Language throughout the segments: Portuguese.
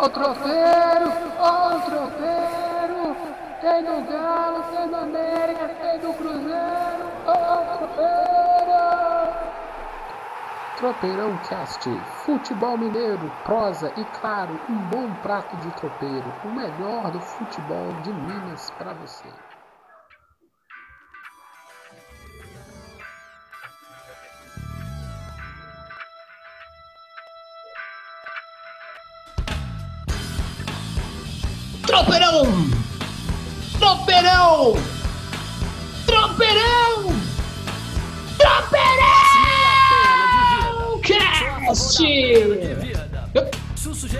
Ó o tropeiro, ó o tropeiro. Tem do Galo, tem do América, tem do Cruzeiro. Ó o tropeiro. Tropeirão Cast, futebol mineiro, prosa e claro, um bom prato de tropeiro, o melhor do futebol de Minas para você.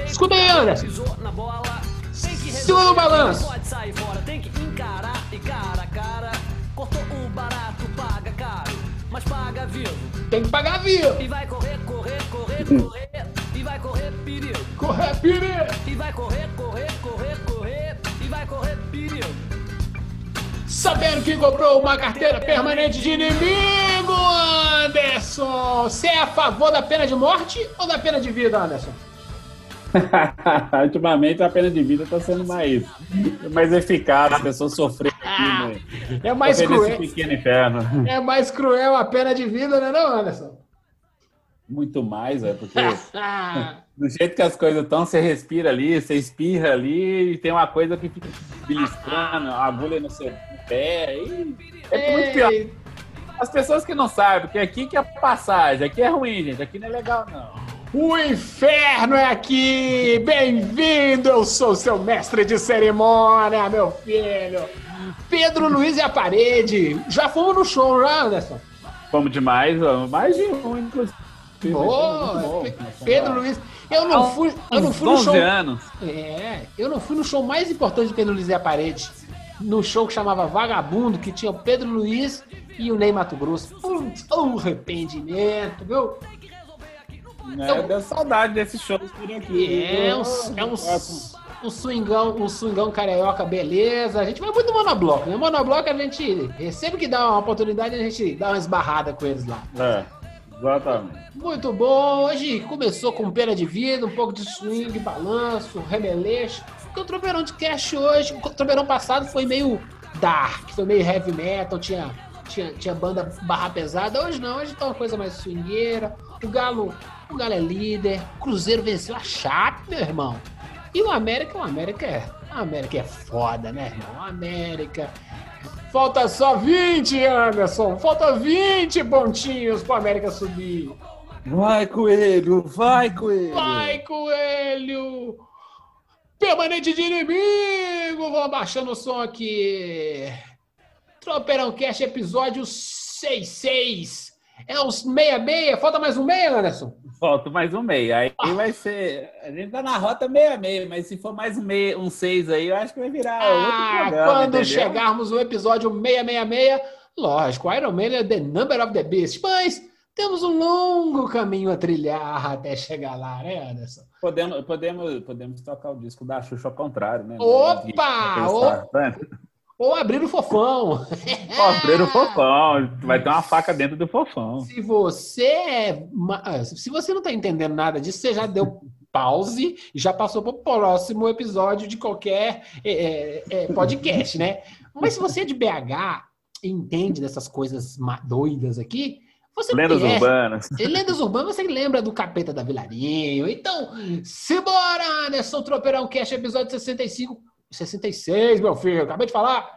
Escuta aí, Anderson. Segura o balanço. Pode sair fora, tem que encarar e cara a cara. Cortou o barato, paga caro, mas paga vivo. Tem que pagar vivo. E vai correr, correr, correr, correr. E vai correr perigo. Correr, piri. E vai correr, correr, correr, correr. E vai correr perigo. Sabendo que comprou uma carteira permanente de inimigo, Anderson. Você é a favor da pena de morte ou da pena de vida, Anderson? Ultimamente a pena de vida está sendo mais, mais eficaz, as pessoas sofrendo Ah, aqui, né? é mais cruel. É mais cruel a pena de vida, né, não, Anderson? Muito mais, é porque do jeito que as coisas estão, você respira ali, você espirra ali, e tem uma coisa que fica beliscando, a agulha no seu pé, e é muito pior. As pessoas que não sabem, porque aqui que é passagem, aqui é ruim, gente, aqui não é legal, não. O inferno é aqui! Bem-vindo! Eu sou seu mestre de cerimônia, meu filho! Pedro Luiz e a parede! Já fomos no show, já, Anderson? Fomos demais, ó, mais de um, inclusive. Pe- Pedro Luiz. Eu não fui, eu não fui no 11 show. anos. É, eu não fui no show mais importante de Pedro Luiz e a parede. No show que chamava Vagabundo, que tinha o Pedro Luiz e o Ney Mato Grosso. Putz, um arrependimento, viu? Né? Deu saudade desses shows por aqui. É um, é um, um swingão, um swingão carioca, beleza. A gente vai muito no monobloco, né? Monobloco a gente, sempre que dá uma oportunidade, a gente dá uma esbarrada com eles lá. É, exatamente. Muito bom. Hoje começou com pena de vida, um pouco de swing, balanço, remeleixo. Porque o tropeirão de cash hoje, o tropeirão passado foi meio dark, foi meio heavy metal, tinha, tinha, tinha banda barra pesada. Hoje não, hoje tá uma coisa mais swingueira. O Galo, o Galo é líder. O Cruzeiro venceu a Chape, meu irmão. E o América, o América é, o América é foda, né, irmão? O América Falta só 20, Anderson. Falta 20 pontinhos pro América subir. Vai, Coelho, vai, Coelho. Vai, Coelho! Permanente de inimigo! Vou abaixando o som aqui. Tropeirão Cast, episódio 66. É os 66. Falta mais um meia, Anderson? Falta mais um meio. Aí vai ser. A gente tá na rota meia meia, mas se for mais um meio, um seis aí, eu acho que vai virar Ah, outro programa. quando entendeu? chegarmos no episódio 666, lógico, Iron Man é The Number of the Beast, mas temos um longo caminho a trilhar até chegar lá, né, Anderson? Podemos, podemos, podemos tocar o disco da Xuxa ao contrário, né? Opa! Opa! Ou abrir o fofão. Abrir o fofão. Vai ter uma faca dentro do fofão. Se você é. ah, Se você não tá entendendo nada disso, você já deu pause e já passou pro próximo episódio de qualquer é, é, é, podcast, né? Mas se você é de BH e entende dessas coisas doidas aqui, você Lendas conhece. urbanas. E Lendas Urbanas, você lembra do Capeta da Vilarinho. Então, simbora, Anderson Tropeirão Cast, episódio 65, 66, meu filho, acabei de falar.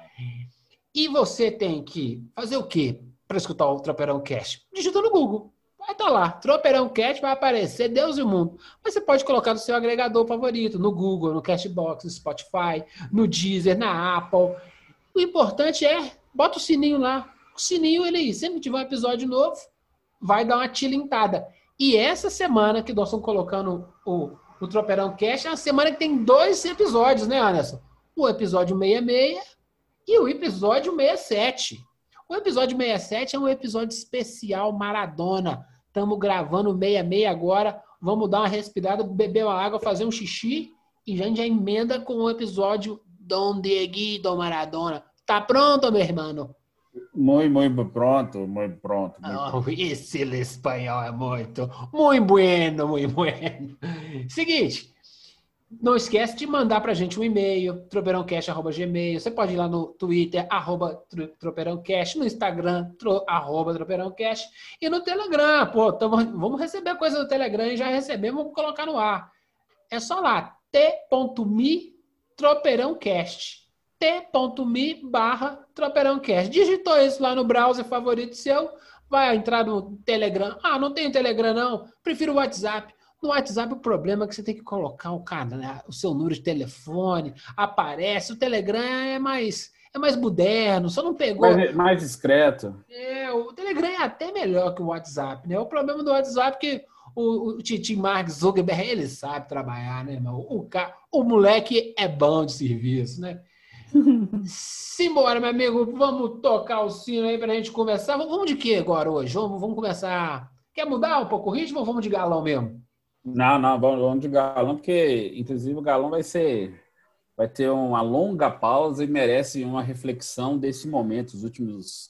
E você tem que fazer o quê para escutar o Tropeirão Cast? Digita no Google. Vai estar lá. Tropeirão Cast vai aparecer Deus e o mundo. Mas você pode colocar no seu agregador favorito, no Google, no Cashbox, no Spotify, no Deezer, na Apple. O importante é, bota o sininho lá. O sininho, ele sempre que tiver um episódio novo, vai dar uma tilintada. E essa semana que nós estamos colocando o, o Tropeirão Cast é uma semana que tem dois episódios, né, Anderson? O episódio 66 e o episódio 67. O episódio 67 é um episódio especial Maradona. Estamos gravando 66 agora. Vamos dar uma respirada, beber uma água, fazer um xixi e já, já emenda com o episódio Dom Dieguido Maradona. Tá pronto, meu irmão? Muito, muito pronto, muito pronto. muito Oh, esse espanhol é muito, muito bueno, muito bueno. Seguinte, Não esquece de mandar pra gente um e-mail, tropeirãocast.gmail. Você pode ir lá no Twitter, arroba tropeirãocast, no Instagram, tro, arroba tropeirãocast, e no Telegram. Pô, tamo, vamos receber coisa do Telegram e já recebemos, vamos colocar no ar. É só lá, t.me tropeirãocast. t.me barra tropeirãocast. Digitou isso lá no browser favorito seu, vai entrar no Telegram. Ah, não tem Telegram não, prefiro o WhatsApp. No WhatsApp, o problema é que você tem que colocar o, cara, né, o seu número de telefone, aparece. O Telegram é mais, é mais moderno, só não pegou. Mais, mais discreto. É, o Telegram é até melhor que o WhatsApp, né? O problema do WhatsApp é que o, o Titi Mark Zuckerberg, ele sabe trabalhar, né, irmão? O, cara, o moleque é bom de serviço, né? Simbora, meu amigo, vamos tocar o sino aí pra gente conversar. Vamos de quê agora hoje? Vamos, vamos começar. Quer mudar um pouco o ritmo ou vamos de galão mesmo? Não, não, vamos de galão, porque inclusive o galão vai ser. Vai ter uma longa pausa e merece uma reflexão desse momento. Os últimos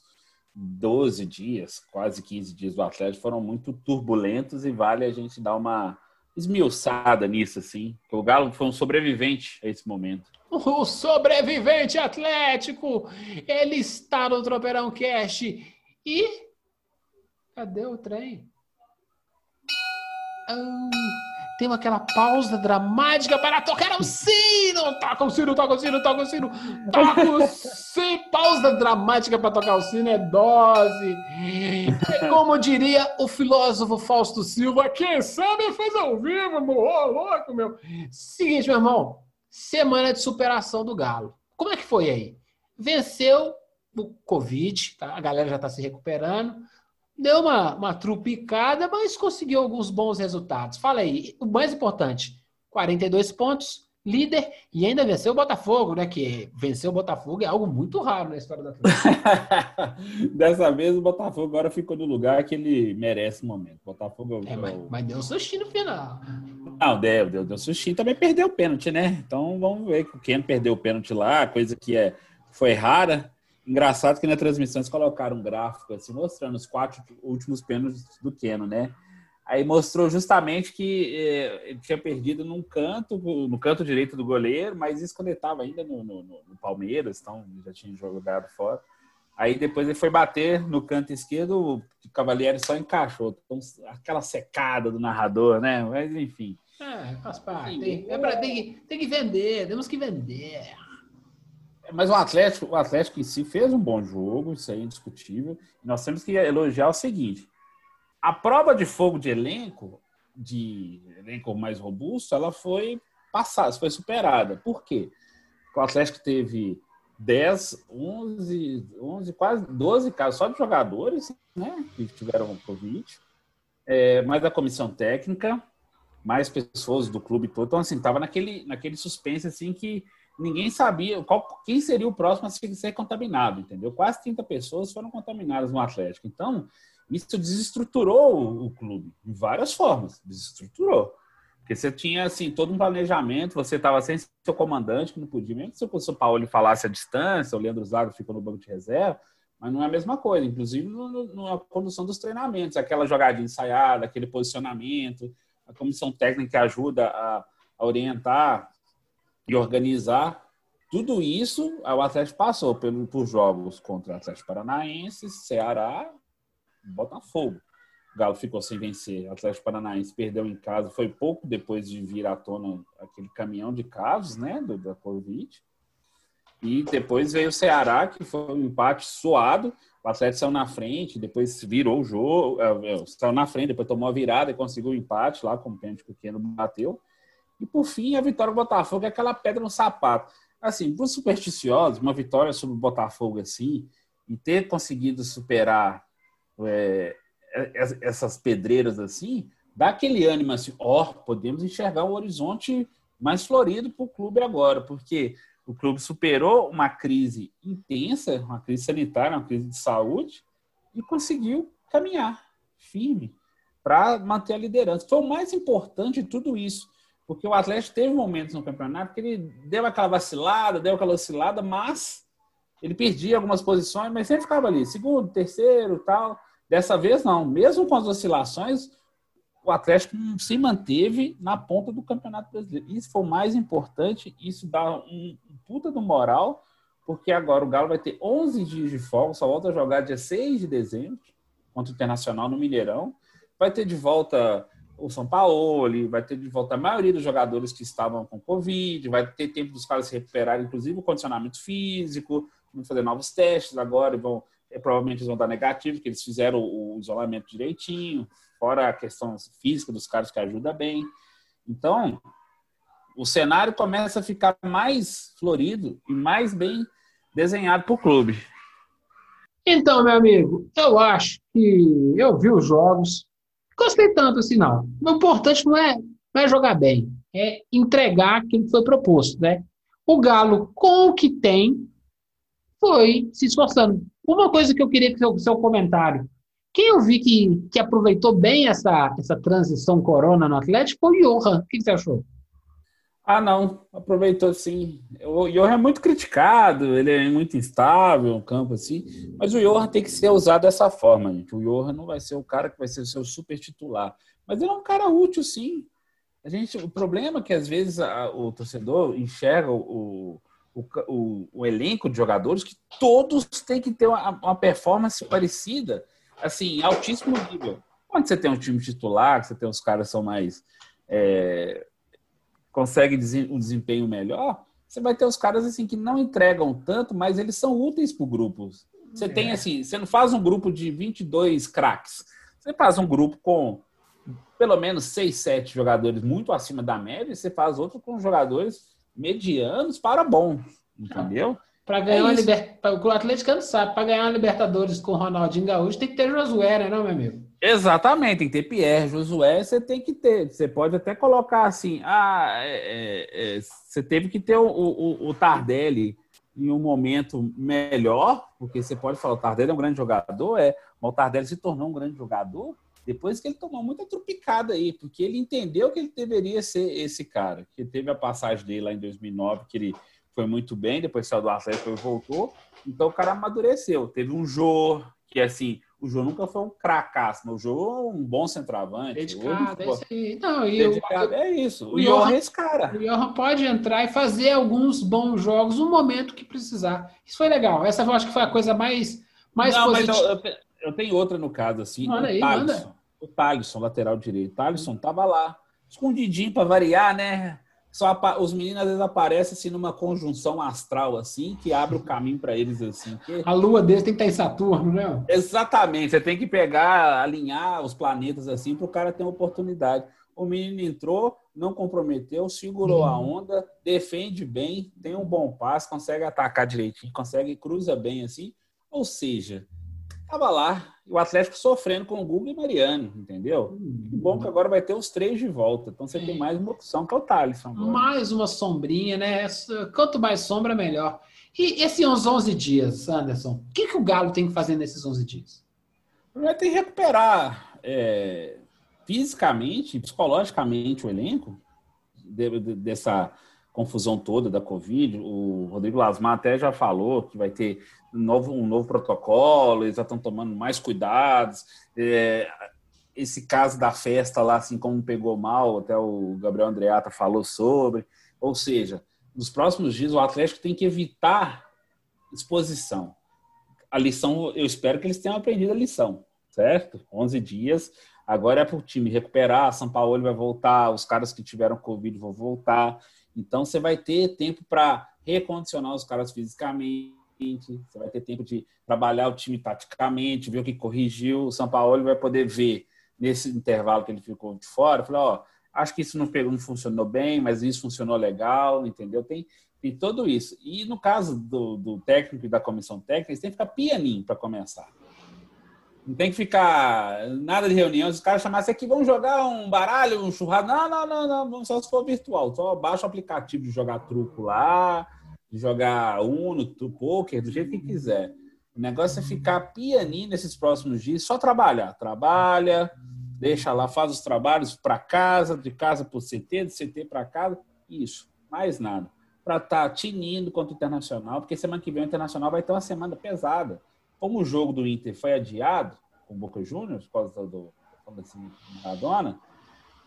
12 dias, quase 15 dias do Atlético foram muito turbulentos e vale a gente dar uma esmiuçada nisso, assim. O Galo foi um sobrevivente a esse momento. O sobrevivente Atlético! Ele está no Tropeirão Cash. E. Cadê o trem? Ah, tem aquela pausa dramática para tocar o sino. Toca o sino, toca o sino, toca o sino. Toca o sino. Pausa dramática para tocar o sino é dose. É como diria o filósofo Fausto Silva, quem sabe faz ao vivo, morro, louco, meu. Seguinte, meu irmão. Semana de superação do Galo. Como é que foi aí? Venceu o Covid, tá? a galera já está se recuperando deu uma, uma trupicada, mas conseguiu alguns bons resultados. Fala aí, o mais importante, 42 pontos, líder e ainda venceu o Botafogo, né? Que vencer o Botafogo é algo muito raro na história da Dessa vez o Botafogo agora ficou no lugar que ele merece no momento. Botafogo é, mas, mas deu um sustinho no final. Não, deu, deu, deu sustinho. Também perdeu o pênalti, né? Então vamos ver que o Ken perdeu o pênalti lá, coisa que é, foi rara. Engraçado que na transmissão eles colocaram um gráfico assim, mostrando os quatro últimos pênaltis do Keno, né? Aí mostrou justamente que eh, ele tinha perdido num canto, no canto direito do goleiro, mas isso quando ele estava ainda no, no, no, Palmeiras, então já tinha jogado fora. Aí depois ele foi bater no canto esquerdo, o Cavalieri só encaixou. Então, aquela secada do narrador, né? Mas enfim. É, faz parte. Tem, é pra, tem, tem que vender, temos que vender. Mas o Atlético, o Atlético em si fez um bom jogo, isso aí é indiscutível. Nós temos que elogiar o seguinte: a prova de fogo de elenco, de elenco mais robusto, ela foi passada, foi superada. Por quê? Porque o Atlético teve 10, 11, 11, quase 12 casos só de jogadores né, que tiveram Covid, é, mais a comissão técnica, mais pessoas do clube todo. Então, assim, tava naquele, naquele suspense assim que ninguém sabia qual, quem seria o próximo a ser contaminado, entendeu? Quase 30 pessoas foram contaminadas no Atlético. Então, isso desestruturou o, clube, de várias formas, desestruturou. Porque você tinha, assim, todo um planejamento, você estava sem seu comandante, que não podia, mesmo se o São Paulo falasse a distância, o Leandro Zago ficou no banco de reserva, mas não é a mesma coisa, inclusive na condução dos treinamentos, aquela jogadinha ensaiada, aquele posicionamento, a comissão técnica ajuda a, a orientar e organizar. Tudo isso o Atlético passou por, por jogos contra o Atlético Paranaense, Ceará, Botafogo. O Galo ficou sem vencer. O Atlético Paranaense perdeu em casa. Foi pouco depois de vir à tona aquele caminhão de casos, né, do, da Covid. E depois veio o Ceará, que foi um empate suado. O Atlético saiu na frente, depois virou o jogo, é, é, saiu na frente, depois tomou a virada e conseguiu o um empate lá com o pênalti que o Keno bateu. E por fim, a vitória do Botafogo é aquela pedra no sapato. Assim, para os supersticiosos, uma vitória sobre o Botafogo assim, e ter conseguido superar é, é essas pedreiras assim, dá aquele ânimo assim, ó, oh, podemos enxergar um horizonte mais florido para o clube agora, porque o clube superou uma crise intensa, uma crise sanitária, uma crise de saúde, e conseguiu caminhar firme para manter a liderança. Foi o mais importante de tudo isso. Porque o Atlético teve momentos no campeonato que ele deu aquela vacilada, deu aquela oscilada, mas ele perdia algumas posições, mas sempre ficava ali, segundo, terceiro tal. Dessa vez, não. Mesmo com as oscilações, o Atlético se manteve na ponta do Campeonato Brasileiro. Isso foi o mais importante, isso dá um, puta do moral, porque agora o Galo vai ter 11 dias de folga, só volta a jogar dia 6 de dezembro contra o Internacional no Mineirão. Vai ter de volta o São Paulo, vai ter de volta a maioria dos jogadores que estavam com Covid, vai ter tempo dos caras se recuperarem, inclusive o condicionamento físico, vão fazer novos testes agora e vão, é, provavelmente eles vão dar negativo, porque eles fizeram o isolamento direitinho, fora a questão física dos caras que ajuda bem. Então, o cenário começa a ficar mais florido e mais bem desenhado para o clube. Então, meu amigo, eu acho que eu vi os jogos, gostei tanto assim, não. O importante não é, não é jogar bem, é entregar aquilo que foi proposto, né? O Galo, com o que tem, foi se esforçando. Uma coisa que eu queria que seu, seu comentário. Quem eu vi que, que aproveitou bem essa, essa transição corona no Atlético foi o Johan. O que você achou? Ah, não. Aproveitou sim. O Johan é muito criticado, ele é muito instável no campo assim, mas o Johan tem que ser usado dessa forma, gente. O Johan não vai ser o cara que vai ser o seu super titular, mas ele é um cara útil sim. A gente, o problema é que às vezes a, o torcedor enxerga o, o, o, o, elenco de jogadores que todos têm que ter uma, uma performance parecida assim, altíssimo nível. Quando você tem um time titular, você tem os caras que são mais. É, conseguem um desempenho melhor, você vai ter os caras assim que não entregam tanto, mas eles são úteis para o grupo. Você é. tem assim, você não faz um grupo de 22 craques. Você faz um grupo com pelo menos 6, 7 jogadores muito acima da média, e você faz outro com jogadores medianos para bom. Entendeu? Para ganhar é uma liber... O atleticano sabe, para ganhar uma Libertadores com o Ronaldinho Gaúcho tem que ter Josué, né, não, meu amigo? Exatamente, tem que ter Pierre, Josué, você tem que ter. Você pode até colocar assim, ah, é, é, é, você teve que ter o, o, o, Tardelli em um momento melhor, porque você pode falar, o Tardelli é um grande jogador, é, mas o Tardelli se tornou um grande jogador depois que ele tomou muita trupicada aí, porque ele entendeu que ele deveria ser esse cara, que teve a passagem dele lá em 2009, que ele foi muito bem, depois saiu do Atlético e voltou. Então o cara amadureceu. Teve um Jô, que assim, o Jô nunca foi um cracaço, mas o Jô é um bom centroavante. Dedicado, é isso aí. Não, e Dedicado, é isso. O, o Johan é esse cara. O Johan pode entrar e fazer alguns bons jogos no momento que precisar. Isso foi legal. Essa eu acho que foi a coisa mais, mais Não, positiva. Mas eu, eu, tenho outra no caso, assim. Manda o aí, manda. O Thalisson, lateral direito. O Thalisson tava lá, escondidinho para variar, né? Só os meninos às vezes aparecem assim numa conjunção astral assim que abre o caminho para eles assim. Que... A lua deles tem que estar em Saturno, né? Exatamente. Você tem que pegar, alinhar os planetas assim para o cara ter uma oportunidade. O menino entrou, não comprometeu, segurou a uhum. onda, defende bem, tem um bom passe, consegue atacar direitinho, consegue cruza bem assim. Ou seja, Tava lá, o Atlético sofrendo com o Google e Mariano, entendeu? Hum, bom que agora vai ter os três de volta. Então você é. tem mais uma opção que é o Thaleson. Mais uma sombrinha, né? Quanto mais sombra, melhor. E esses 11 dias, Anderson, o que, que o Galo tem que fazer nesses 11 dias? Vai ter que recuperar é, fisicamente, psicologicamente o elenco de, de, dessa confusão toda da Covid. O Rodrigo Lasmar até já falou que vai ter novo, um novo protocolo, eles já estão tomando mais cuidados. É, esse caso da festa lá, assim como pegou mal, até o Gabriel Andreata falou sobre. Ou seja, nos próximos dias o Atlético tem que evitar exposição. A lição, eu espero que eles tenham aprendido a lição, certo? 11 dias. Agora é para o time recuperar. São Paulo vai voltar, os caras que tiveram Covid vão voltar. Então você vai ter tempo para recondicionar os caras fisicamente, você vai ter tempo de trabalhar o time taticamente, ver o que corrigiu. O São Paulo vai poder ver nesse intervalo que ele ficou de fora, falar, ó, acho que isso não pegou, não funcionou bem, mas isso funcionou legal, entendeu? Tem, tem tudo isso. E no caso do, do técnico e da comissão técnica, eles têm que ficar pianinho para começar. Não tem que ficar nada de reunião. Os caras chamassem aqui, vamos jogar um baralho, um churrasco. Não, não, não, não, só se for virtual. Só baixa o aplicativo de jogar truco lá, jogar Uno, poker, do jeito que quiser. O negócio é ficar pianinho nesses próximos dias, só trabalhar. Trabalha, deixa lá, faz os trabalhos para casa, de casa para o CT, de CT para casa. Isso, mais nada. Para estar tá tinindo contra o Internacional, porque semana que vem o Internacional vai ter uma semana pesada como o jogo do Inter foi adiado com o Boca Juniors, por causa do, do Maradona,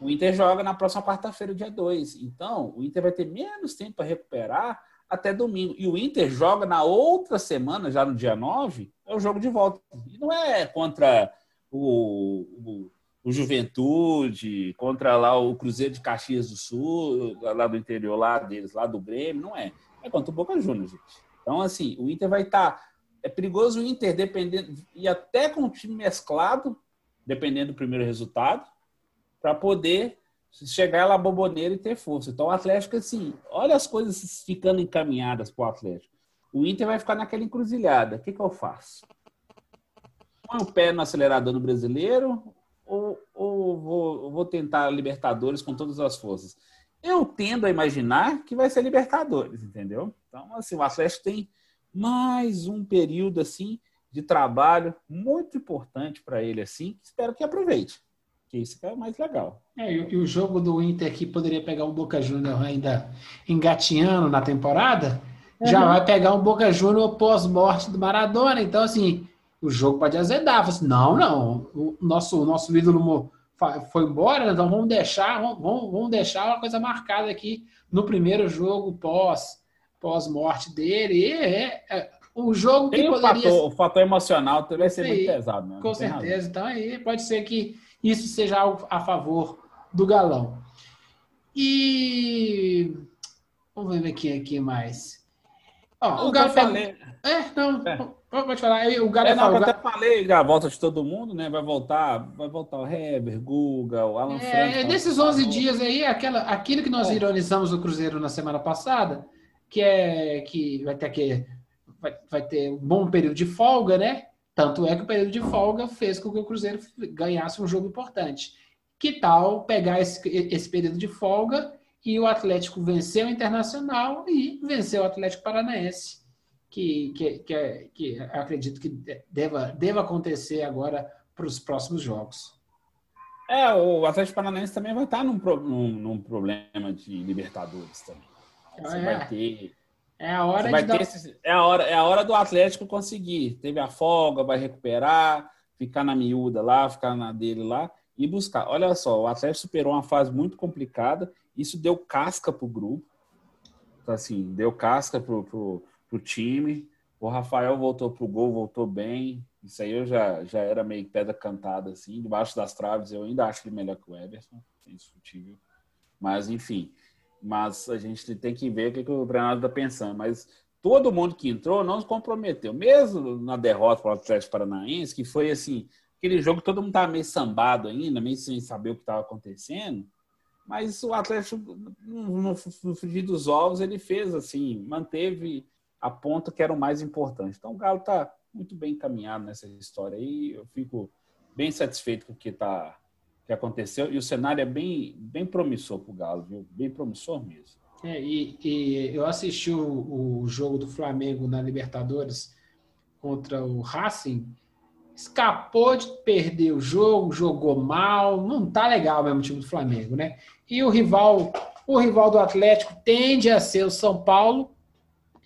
o Inter joga na próxima quarta-feira, dia 2. Então, o Inter vai ter menos tempo para recuperar até domingo. E o Inter joga na outra semana, já no dia 9, é o jogo de volta. E não é contra o, o, o Juventude, contra lá o Cruzeiro de Caxias do Sul, lá do interior lá deles, lá do Grêmio, não é. É contra o Boca Juniors, gente. Então, assim, o Inter vai estar. Tá, é perigoso o Inter dependendo, e até com o time mesclado, dependendo do primeiro resultado, para poder chegar lá boboneira e ter força. Então, o Atlético, assim, olha as coisas ficando encaminhadas para o Atlético. O Inter vai ficar naquela encruzilhada. O que, que eu faço? Põe o pé no acelerador no brasileiro ou, ou vou, vou tentar Libertadores com todas as forças? Eu tendo a imaginar que vai ser Libertadores, entendeu? Então, assim, o Atlético tem mais um período, assim, de trabalho muito importante para ele, assim, espero que aproveite que isso é mais legal. É, e, o jogo do Inter que poderia pegar um Boca Júnior ainda engatinhando na temporada, uhum. já vai pegar um Boca Júnior pós-morte do Maradona. Então, assim, o jogo pode azedar. Assim, não, não, o nosso, o nosso ídolo foi embora, então vamos deixar, vamos, vamos deixar uma coisa marcada aqui no primeiro jogo pós pós-morte dele. E é, é, o jogo Tem que poderia... o, fator, o fator emocional vai ser muito pesado, né? Com certeza. Razão. Então aí pode ser que isso seja algo a favor do galão. E vamos ver aqui, aqui mais. Ó, o Galo falei. É, não, é. pode falar. O Galo é, não, eu até falei a volta de todo mundo, né? Vai voltar, vai voltar o Heber, Guga, o Alan é, Franco. Desses 11 dias aí, aquela, aquilo que nós é. ironizamos no Cruzeiro na semana passada, que é que vai ter que vai, vai ter um bom período de folga, né? Tanto é que o período de folga fez com que o Cruzeiro ganhasse um jogo importante. Que tal pegar esse, esse período de folga e o Atlético venceu o Internacional e venceu o Atlético Paranaense, que, que, que, que acredito que deva, deva acontecer agora para os próximos jogos. É, o Atlético Paranaense também vai estar num, num, num problema de Libertadores também. Você é. vai ter é a hora vai dar... esse, é, a hora, é a hora do Atlético conseguir. Teve a folga, vai recuperar, ficar na miúda lá, ficar na dele lá e buscar. Olha só, o Atlético superou uma fase muito complicada. Isso deu casca pro grupo. Assim, deu casca pro, pro, pro time. O Rafael voltou pro gol, voltou bem. Isso aí eu já, já era meio pedra cantada, assim. Debaixo das traves, eu ainda acho ele melhor que o Everson. É indiscutível. Mas, enfim mas a gente tem que ver o que, que o treinador está pensando. Mas todo mundo que entrou não se comprometeu, mesmo na derrota para o Atlético Paranaense, que foi assim, aquele jogo todo mundo estava meio sambado ainda, meio sem saber o que estava acontecendo. Mas o Atlético, no, frigir dos ovos, ele fez assim, manteve a ponta que era o mais importante. Então o Galo está muito bem encaminhado nessa história aí. Eu fico bem satisfeito com o que está que aconteceu e o cenário é bem, bem promissor para o Galo, viu? Bem promissor mesmo. É, e, e eu assisti o, o, jogo do Flamengo na Libertadores contra o Racing, escapou de perder o jogo, jogou mal, não tá legal mesmo o time do Flamengo, né? E o rival, o rival do Atlético tende a ser o São Paulo,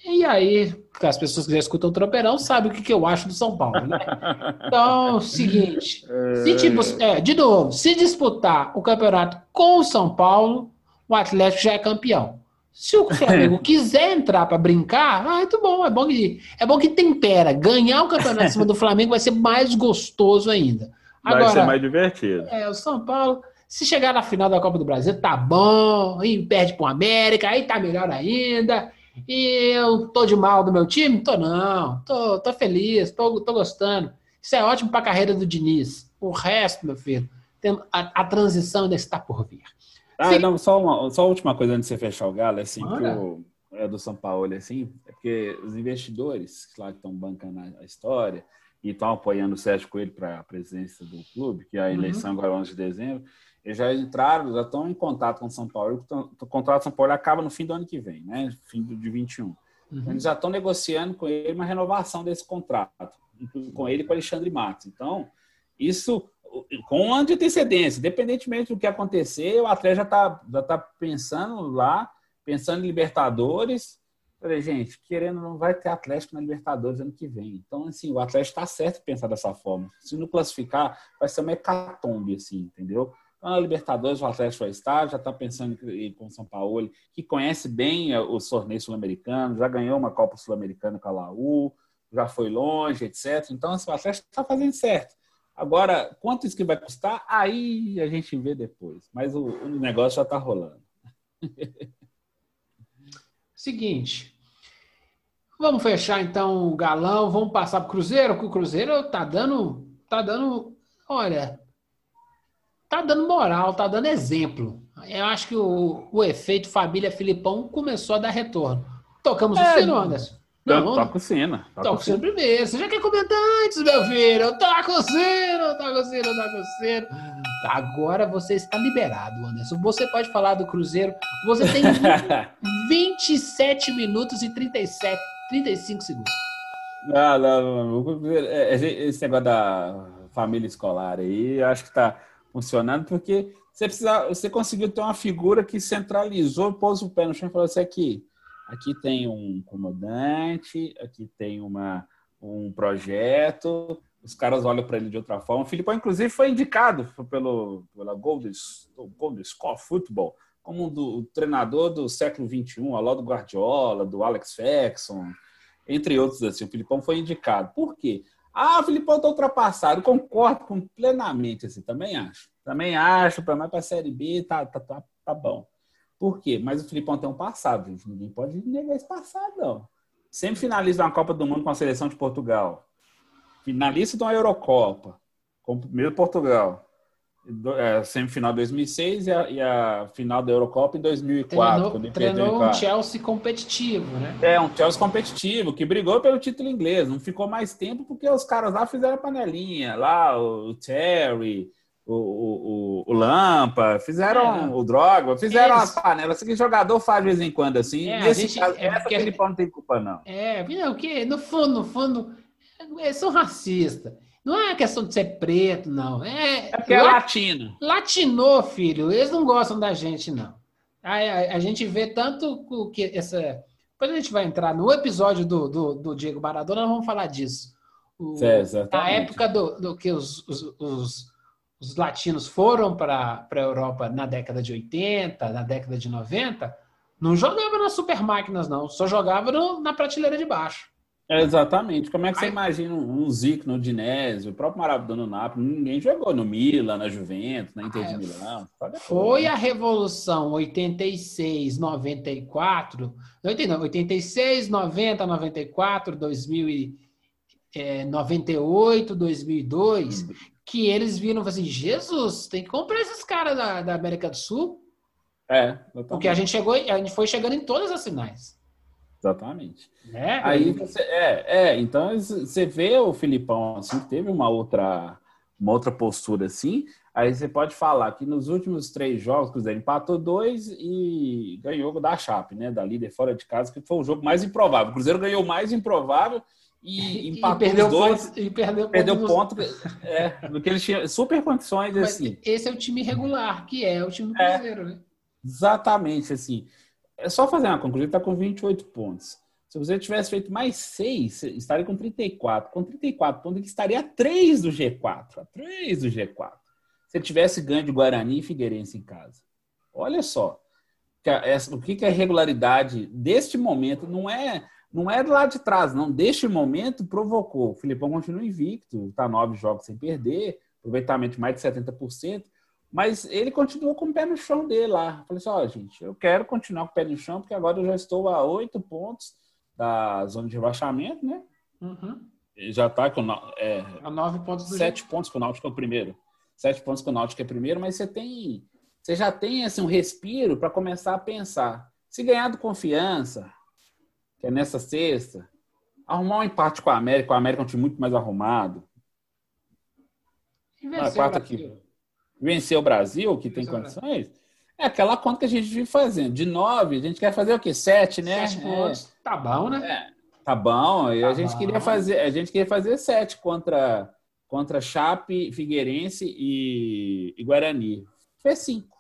e aí, as pessoas que já escutam o Tropeirão sabem o que, que eu acho do São Paulo, né? Então, seguinte, se tipo, é, de novo, se disputar o campeonato com o São Paulo, o Atlético já é campeão. Se o Flamengo quiser entrar para brincar, ah, muito bom, é bom que é bom que tempera. Ganhar o campeonato em cima do Flamengo vai ser mais gostoso ainda. Agora, vai ser mais divertido. É, o São Paulo, se chegar na final da Copa do Brasil, tá bom, e perde para o América, aí tá melhor ainda. E eu tô de mal do meu time? Tô não. Tô, tô feliz, tô, tô gostando. Isso é ótimo para a carreira do Diniz. O resto, meu filho, tem, a, a transição ainda está por vir. Ah, Sim. não, só uma, só a última coisa antes de você fechar o Galo, assim, que o, é do São Paulo, é assim, é porque os investidores, lá que estão bancando a história e estão apoiando o Sérgio Coelho para a presidência do clube, que é a uhum. eleição uhum. agora 11 de dezembro, já entraram, já estão em contato com o São Paulo. O contrato do São Paulo acaba no fim do ano que vem, né? Fim de 21. Uhum. Então, eles já estão negociando com ele uma renovação desse contrato, com ele e com o Alexandre Matos. Então, isso com um ano de antecedência, independentemente do que acontecer, o atleta já está já tá pensando lá, pensando em Libertadores. Falei, gente, querendo, não vai ter Atlético na Libertadores ano que vem. Então, assim, o Atlético está certo de pensar dessa forma. Se não classificar, vai ser uma hecatombe, assim, entendeu? Então, na Libertadores, o Atlético vai estar, já está pensando em com o São Paulo, que conhece bem o torneio sul-americano, já ganhou uma Copa Sul-Americana com a Laú, já foi longe, etc. Então, assim, o Atlético está fazendo certo. Agora, quanto isso que vai custar, aí a gente vê depois. Mas o, o negócio já está rolando. Seguinte. Vamos fechar então o galão, vamos passar para o Cruzeiro, porque o Cruzeiro tá dando, tá dando, olha, tá dando moral, tá dando exemplo. Eu acho que o, o efeito família Filipão começou a dar retorno. Tocamos é, o sino, Anderson. Não, toca o sino. Toca o sino primeiro. Você já quer comentar antes, meu filho? Toca o sino, toca o sino, toca o sino. Agora você está liberado, Anderson. Você pode falar do Cruzeiro. Você tem 27 minutos e 37, 35 segundos. Não, não, não. É, é, esse negócio da família escolar aí, acho que está funcionando, porque você, precisa, você conseguiu ter uma figura que centralizou, pôs o pé no chão e falou assim: aqui, aqui tem um comandante, aqui tem uma, um projeto, os caras olham para ele de outra forma. O Filipão, inclusive, foi indicado pelo, pela Golden, Golden Score Football como um do, o treinador do século XXI, ao lado do Guardiola, do Alex Ferguson, entre outros. assim. O Filipão foi indicado. Por quê? Ah, o Filipão está ultrapassado. Concordo com plenamente, assim, também acho. Também acho, para mais para a Série B, tá, tá, tá, tá bom. Por quê? Mas o Filipão tem um passado, gente. Ninguém pode negar esse passado, não. Sempre finaliza uma Copa do Mundo com a seleção de Portugal. Finalista de uma Eurocopa, com o primeiro Portugal. É, semifinal 2006 e a, e a, final da Eurocopa em 2004. Treinou, treinou um Chelsea competitivo, né? É, um Chelsea competitivo, que brigou pelo título inglês. Não ficou mais tempo porque os caras lá fizeram a panelinha. Lá, o Terry, o, o, o, Lampa, fizeram é, o Droga, fizeram eles... as panelas. Assim que jogador faz de vez em quando, assim. É, Nesse gente, caso, é essa porque... não tem culpa, não. É, o que no fundo, no fundo, eles são racistas. Não é questão de ser preto, não. É, é porque é latino. Latinou, filho. Eles não gostam da gente, não. A, a, a gente vê tanto que essa. Depois a gente vai entrar no episódio do, do, do Diego Maradona, nós vamos falar disso. O, é, a época do, do que os, os, os, os latinos foram para a Europa na década de 80, na década de 90, não jogava nas super máquinas, não. Só jogava no, na prateleira de baixo. É, exatamente. Como é que você Aí... imagina um Zico no Udinese, o próprio Maradona no Napoli? Ninguém jogou no Milan, na Juventus, na Inter de ah, Milão. Foi a Revolução 86, 94, não, 86, 90, 94, 2000 é, 98, 2002, hum. que eles viram assim, Jesus, tem que comprar esses caras da, da América do Sul. É, porque a gente chegou, a gente foi chegando em todas as finais. Exatamente. É, aí você, é, é, então você vê o Filipão assim, teve uma outra, uma outra postura assim. Aí você pode falar que nos últimos três jogos, o Cruzeiro empatou dois e ganhou da Chape, né? Da líder fora de casa, que foi o jogo mais improvável. O Cruzeiro ganhou mais improvável e empatou e perdeu dois. Ponto, e perdeu, perdeu ponto, ponto é, do que eles tinham super condições Mas assim. Esse é o time regular, que é o time do é. Cruzeiro, é, né? Exatamente, assim. É só fazer uma conclusão, ele está com 28 pontos. Se você tivesse feito mais 6, estaria com 34. Com 34 pontos, ele estaria a 3 do G4. A 3 do G4. Se tivesse ganho de Guarani e Figueirense em casa. Olha só. O que é regularidade deste momento não é não é lá de trás, não. Deste momento provocou. O Filipão continua invicto, está nove jogos sem perder, aproveitamento mais de 70%. Mas ele continuou com o pé no chão dele lá. Falei assim: ó, oh, gente, eu quero continuar com o pé no chão, porque agora eu já estou a oito pontos da zona de rebaixamento, né? Uhum. Já está com é, a nove pontos do sete jeito. pontos com o Náutico é o primeiro. Sete pontos com o Náutico é o primeiro, mas você tem. Você já tem assim, um respiro para começar a pensar. Se ganhar do confiança, que é nessa sexta, arrumar um empate com a América, o América é um time muito mais arrumado. E vencer quarta aqui vencer o Brasil, que tem condições, é aquela conta que a gente vive fazendo. De nove, a gente quer fazer o quê? Sete, né? Sete pontos. É. Tá bom, né? É, tá bom. E tá a gente bom. queria fazer, a gente queria fazer sete contra contra Chape, Figueirense e, e Guarani. Fez cinco.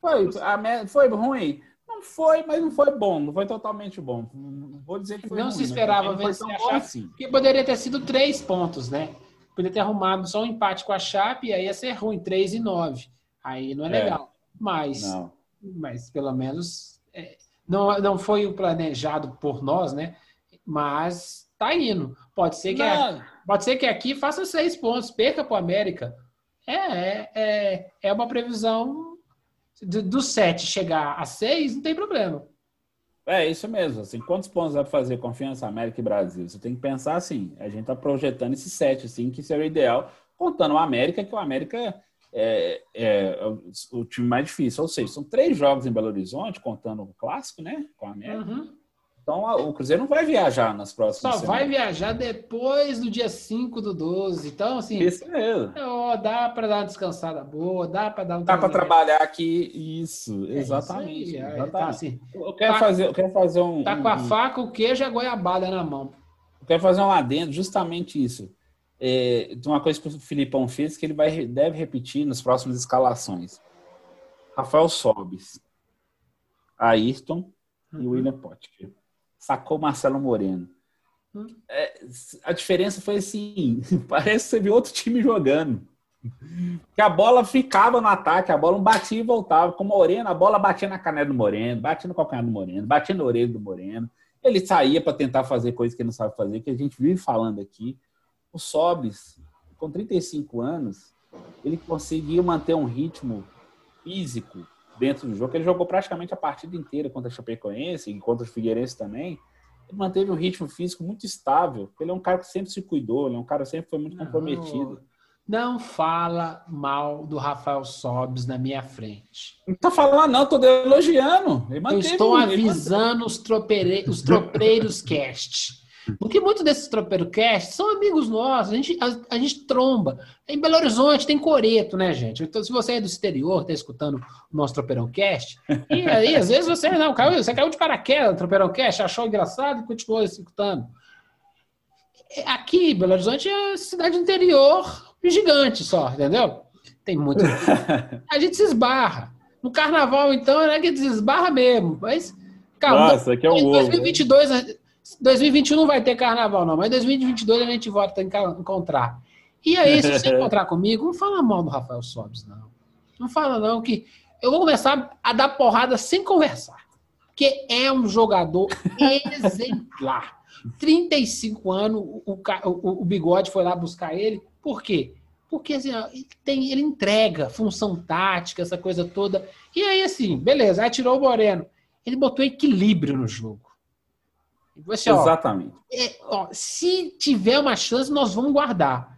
Foi, a, foi ruim. Não foi, mas não foi bom. Não foi totalmente bom. Não vou dizer que foi Não ruim, se esperava vencer a Chape, assim. porque poderia ter sido três pontos, né? Podia ter arrumado só um empate com a Chape e aí ia ser ruim, 3 e 9. Aí não é, É. legal. Mas, Não. mas pelo menos é, não, não foi o planejado por nós, né? Mas tá indo. Pode ser que, a- pode ser que aqui faça seis pontos, perca para o América. É, é, é, é uma previsão do, do sete chegar a seis, não tem problema. É isso mesmo. Assim, quantos pontos vai fazer Confiança América e Brasil? Você tem que pensar assim. A gente está projetando esse sete, assim, que seria o ideal, contando o América, que o América é, é o, o time mais difícil. Ou seja, são três jogos em Belo Horizonte, contando o clássico, né? Com a América. Uhum. Então o Cruzeiro não vai viajar nas próximas Só vai semanas. viajar depois do dia 5 do 12. Então, assim, Isso mesmo. ó, dá para dar uma descansada boa, dá para dar um Dá para trabalhar aqui. Isso, É exatamente. isso aí, é, exatamente. Tá, assim, Eu quero Tá- fazer, eu quero fazer um. tá com a faca, o queijo e a goiabada na mão. Eu quero fazer um adendo, justamente isso. É, uma coisa que o Filipão fez que ele vai, deve repetir nas próximas escalações. Rafael Sobis, Ayrton e William Potker. Sacou Marcelo Moreno. Hum. É, a diferença foi assim: parece que você viu outro time jogando. Que a bola ficava no ataque, a bola não batia e voltava. Com o Moreno, a bola batia na canela do Moreno, batia no calcanhar do Moreno, batia na orelha do Moreno. Ele saía para tentar fazer coisas que ele não sabe fazer, que a gente vive falando aqui. O Sobis, com 35 anos, ele conseguiu manter um ritmo físico dentro do jogo. Ele jogou praticamente a partida inteira contra a Chapecoense e contra o Figueirense também. Ele manteve um ritmo físico muito estável. Ele é um cara que sempre se cuidou, ele é um cara que sempre foi muito comprometido. Não fala mal do Rafael Sobes na minha frente. Não tá falando, não, tô elogiando. Ele Eu manteve, estou avisando os, os tropeiros cast. Porque muitos desses tropeiros cast são amigos nossos, a gente, a, a gente tromba. Em Belo Horizonte tem coreto, né, gente? Então, se você é do exterior, está escutando o nosso tropeirão cast, e aí, às vezes, você não caiu, você caiu de paraquedas no tropeirão cast, achou engraçado e continuou escutando. Aqui, Belo Horizonte é cidade interior gigante só, entendeu? Tem muito. A gente se esbarra. No carnaval, então, é que se esbarra mesmo. Mas, calma, Nossa, aqui é um em ovo. 2022, 2021 não vai ter carnaval, não, mas em 2022 a gente volta a encontrar. E aí, se você encontrar comigo, não fala mal do Rafael Sobes, não. Não fala, não, que eu vou começar a dar porrada sem conversar. Porque é um jogador exemplar. 35 anos, o, o o- bigode foi lá buscar ele. Por quê? Porque assim, ele, tem, ele entrega função tática, essa coisa toda. E aí, assim, beleza, aí tirou o Moreno. Ele botou equilíbrio no jogo. Assim, ó, Exatamente. é, ó, se tiver uma chance, nós vamos guardar.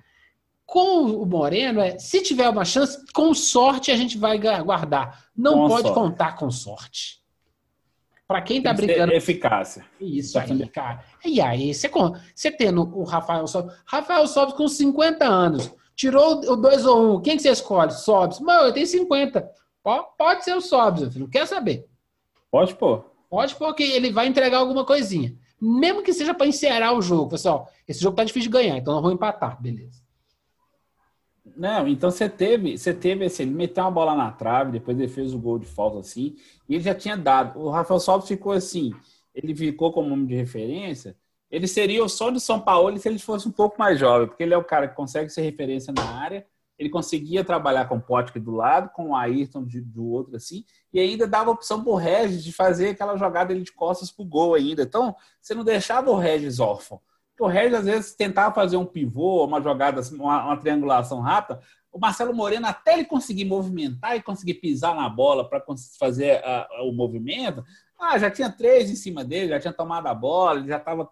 Com o Moreno, é, se tiver uma chance, com sorte a gente vai guardar. Não Com pode sorte. contar com sorte. Para quem tá Tem que brincando Eficácia. isso aí, cara. E aí, você, você tendo o Rafael Sobes, Rafael Sobes com 50 anos, tirou o 2 ou 1, um, quem que você escolhe? Sobes. Mano, eu tenho 50. Po- Pode ser o Sobes, meu filho, não quer saber. Pode pôr. Pode porque ele vai entregar alguma coisinha. Mesmo que seja para encerrar o jogo. Pessoal, esse jogo tá difícil de ganhar, então nós vamos empatar. Beleza. Não, então você teve, você teve assim, ele meteu uma bola na trave, depois ele fez o gol de falta assim, e ele já tinha dado. O Rafael Sobis ficou assim, ele ficou como nome de referência. Ele seria o só do São Paulo se ele fosse um pouco mais jovem, porque ele é o cara que consegue ser referência na área. Ele conseguia trabalhar com o Potker do lado, com o Ayrton de- do outro assim, e ainda dava opção pro Regis de fazer aquela jogada de costas pro gol ainda. Então, você não deixava o Regis órfão. Porque o Regis, às vezes, tentava fazer um pivô, uma jogada, uma, uma triangulação rápida. O Marcelo Moreno, até ele conseguir movimentar e conseguir pisar na bola para fazer a- a- o movimento, ah, já tinha três em cima dele, já tinha tomado a bola, ele já estava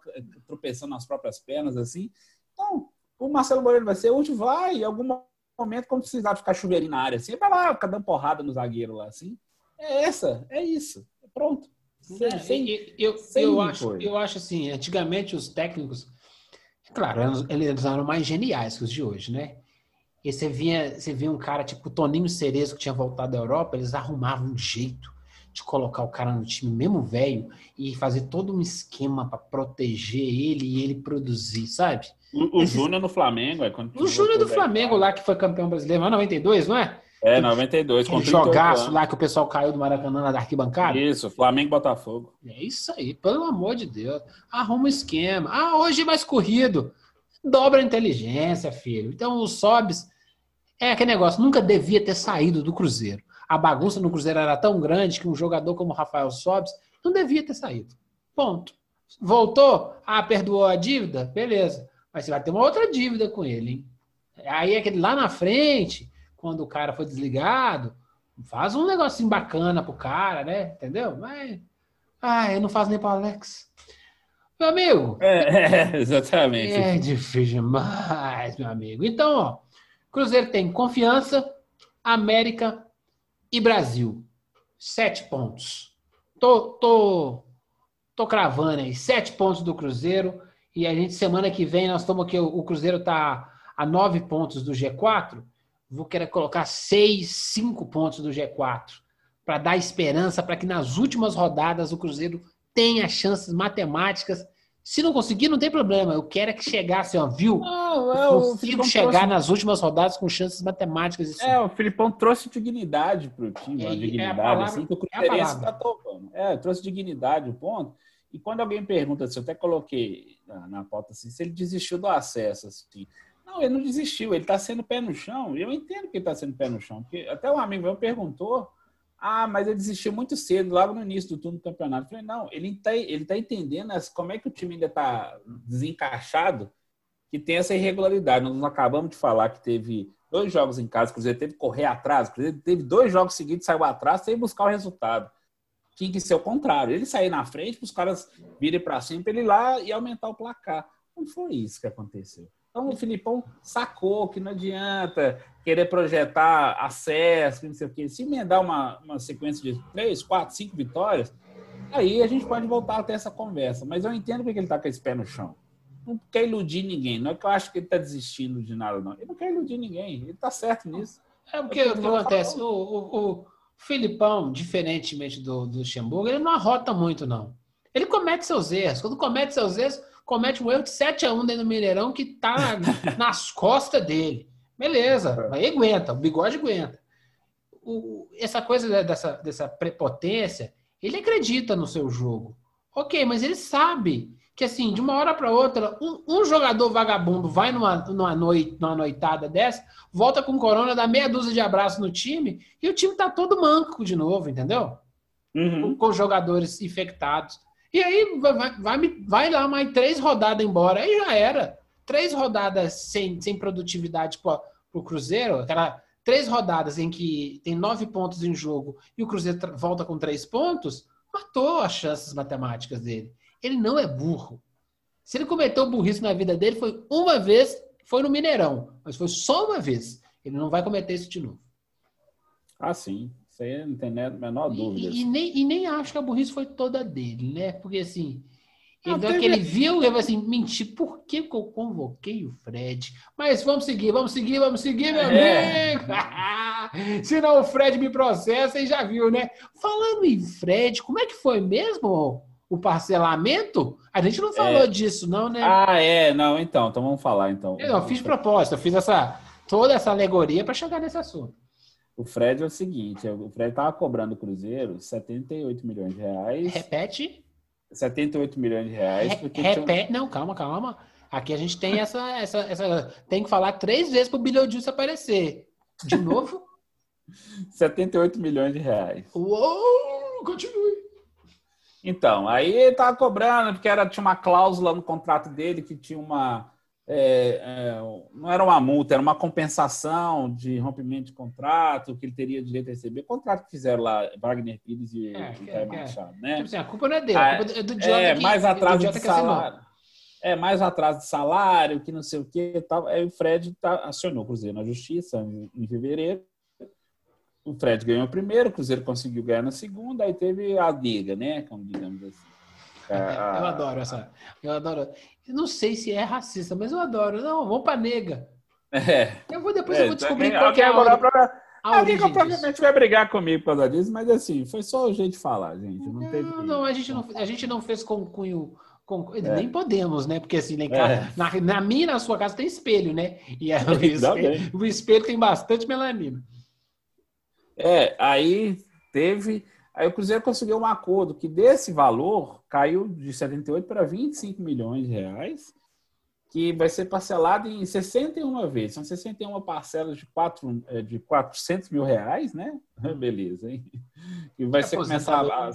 tropeçando nas próprias pernas, assim. Então, o Marcelo Moreno vai ser útil, vai, em algum momento, quando precisar ficar chuveirinho na área, assim, vai lá, ficar dando porrada no zagueiro lá, assim. É essa, é isso. Pronto. Sem- É, sem- eu, sem eu, acho, coisa. eu acho assim, antigamente os técnicos, claro, eles- eram mais geniais que os de hoje, né? E você via, você via um cara tipo o Toninho Cerezo, que tinha voltado da Europa, eles arrumavam um jeito de colocar o cara no time mesmo velho e fazer todo um esquema para proteger ele e ele produzir, sabe? O, o Júnior no Flamengo. É, quando O Júnior do Flamengo lá, que foi campeão brasileiro, mas 92, não é? É, 92. Com Aquele 38 jogaço lá que o pessoal caiu do Maracanã na da arquibancada. Isso, Flamengo e Botafogo. É isso aí, pelo amor de Deus. Arruma um esquema. Ah, hoje é mais corrido. dobra a inteligência, filho. Então o Sobs é aquele negócio, nunca devia ter saído do Cruzeiro. A bagunça no Cruzeiro era tão grande que um jogador como o Rafael Sobs não devia ter saído. Ponto. Voltou? Ah, perdoou a dívida? Beleza. Mas você vai ter uma outra dívida com ele, hein? Aí aquele lá na frente, quando o cara foi desligado, faz um negocinho bacana pro cara, né? Entendeu? Mas. Ah, eu não faço nem pro Alex. Meu amigo. É, é, exatamente. É difícil demais, meu amigo. Então, ó, Cruzeiro tem confiança, América e Brasil. Sete pontos. Tô, tô, tô cravando aí. Sete pontos do Cruzeiro. E a gente, semana que vem, nós estamos aqui. O Cruzeiro tá a nove pontos do G4. Vou querer colocar seis, cinco pontos do G4. Para dar esperança para que nas últimas rodadas o Cruzeiro tenha chances matemáticas se não conseguir, não tem problema. Eu quero é que chegasse, ó, viu? Não, é, eu consigo chegar trouxe... nas últimas rodadas com chances matemáticas. Isso. É, o Filipão trouxe dignidade para o time, é, uma dignidade é palavra, assim que o Cruzeirense está tocando. É, trouxe dignidade, o ponto. E quando alguém pergunta, se eu até coloquei na, na pauta assim, se ele desistiu do acesso, assim. Não, ele não desistiu, ele está sendo pé no chão. Eu entendo que ele está sendo pé no chão, porque até um amigo meu perguntou ah, mas ele desistiu muito cedo, logo no início do turno do campeonato. Eu falei, não, ele está ele tá entendendo como é que o time ainda está desencaixado, que tem essa irregularidade. Nós acabamos de falar que teve dois jogos em casa, o Cruzeiro teve que correr atrás, o Cruzeiro teve dois jogos seguidos, saiu atrás, sem buscar o resultado. Tinha que ser o contrário. Ele sair na frente, os caras virem para cima, ele ir lá e aumentar o placar. Não foi isso que aconteceu. Então o Filipão sacou que não adianta querer projetar acesso, não sei o quê. Se emendar uma, uma sequência de três, quatro, cinco vitórias, aí a gente pode voltar a ter essa conversa. Mas eu entendo porque ele está com esse pé no chão. Não quer iludir ninguém. Não é que eu acho que ele está desistindo de nada, não. Ele não quer iludir ninguém. Ele está certo nisso. É porque é o que acontece? O, o, o, Filipão, diferentemente do, do Luxemburgo, ele não arrota muito, não. Ele comete seus erros. Quando comete seus erros, comete um erro de 7 a 1 dentro do Mineirão que tá nas costas dele. Beleza, é. aí aguenta, o bigode aguenta. O, essa coisa dessa, dessa prepotência, ele acredita no seu jogo. Ok, mas ele sabe que assim, de uma hora para outra, um, um, jogador vagabundo vai numa, numa, noite, numa noitada dessa, volta com corona, dá meia dúzia de abraços no time, e o time tá todo manco de novo, entendeu? Uhum. Com, com jogadores infectados. E aí vai, vai, vai lá mais três rodadas embora, aí já era. Três rodadas sem, sem produtividade para o Cruzeiro, aquela três rodadas em que tem nove pontos em jogo e o Cruzeiro volta com três pontos, matou as chances matemáticas dele. Ele não é burro. Se ele cometeu burrice na vida dele, foi uma vez, foi no Mineirão, mas foi só uma vez. Ele não vai cometer isso de novo. Ah, sim. Isso aí não tem a menor dúvida. E, e, nem, e nem acho que a burrice foi toda dele, né? Porque assim, ele, teve... que ele viu, ele falou assim, mentir, por que, que eu convoquei o Fred? Mas vamos seguir, vamos seguir, vamos seguir, meu é. amigo! Senão o Fred me processa e já viu, né? Falando em Fred, como é que foi mesmo o parcelamento? A gente não falou é. disso, não, né? Ah, é, não, então, então vamos falar, então. Eu, eu fiz proposta, eu fiz essa, toda essa alegoria para chegar nesse assunto. O Fred é o seguinte, o Fred estava cobrando o Cruzeiro 78 milhões de reais. Repete. 78 milhões de reais. Re repete, tinha... não, calma, calma. Aqui a gente tem essa, essa, essa. Tem que falar três vezes para o Bilhões aparecer. De novo? 78 milhões de reais. Uou! Continue. Então, aí ele tava cobrando, porque era, tinha uma cláusula no contrato dele que tinha uma, é, é, não era uma multa, era uma compensação de rompimento de contrato que ele teria direito a receber. O contrato que fizeram lá, Wagner Pires e é, é, Machado, né? Tipo assim, a culpa não é dele, a culpa é do idiota é, que, mais atraso de salário. É, mais atraso de salário, que não sei o que tal. Aí o Fred tá, acionou o Cruzeiro na Justiça em fevereiro. O Fred ganhou primeiro, o Cruzeiro conseguiu ganhar na segunda, aí teve a liga, né? Como digamos assim. A, eu adoro essa. Eu adoro. Eu não sei se é racista, mas eu adoro. Não, vamos para nega. É. Eu vou depois é, eu vou descobrir qual é a, pra... a Alguém provavelmente vai brigar comigo por causa disso, mas assim, foi só o jeito de falar, gente. Não, não, teve... não a, gente não a gente não fez com cunho. Com, é. Nem podemos, né? Porque assim, é. na, na minha na sua casa tem espelho, né? E o, espelho, o espelho tem bastante melanina. É, aí teve. Aí o Cruzeiro conseguiu um acordo que desse valor caiu de 78 para 25 milhões de reais, que vai ser parcelado em 61 vezes. São 61 parcelas de, 4, é, de 400 mil reais, né? Beleza, hein? E vai ser começar a,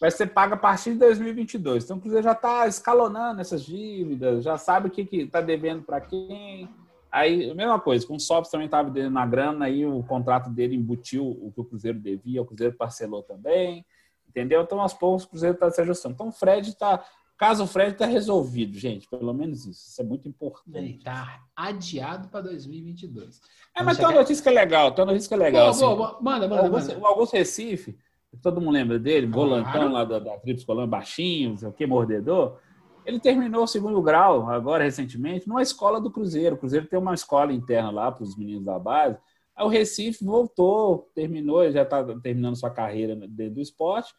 vai ser paga a partir de 2022. Então, o Cruzeiro já está escalonando essas dívidas, já sabe o que está devendo para quem. Aí, mesma coisa, com o Sobs também estava na grana, aí o contrato dele embutiu o que o Cruzeiro devia, o Cruzeiro parcelou também, entendeu? Então, aos poucos, o Cruzeiro está se ajustando. Então, o Fred está. Caso o Fred está resolvido, gente, pelo menos isso. Isso é muito importante. Está adiado para 2022. É, mas tem uma notícia que é legal, tem uma notícia que é legal. Boa, assim, boa, boa. Manda, manda, Augusto, manda. O Augusto Recife, todo mundo lembra dele, volantão lá da, da Trips Colômbia, baixinho, não sei o que, mordedor. Ele terminou o segundo grau, agora recentemente, numa escola do Cruzeiro. O Cruzeiro tem uma escola interna lá para os meninos da base. Aí o Recife voltou, terminou, já está terminando sua carreira dentro do esporte.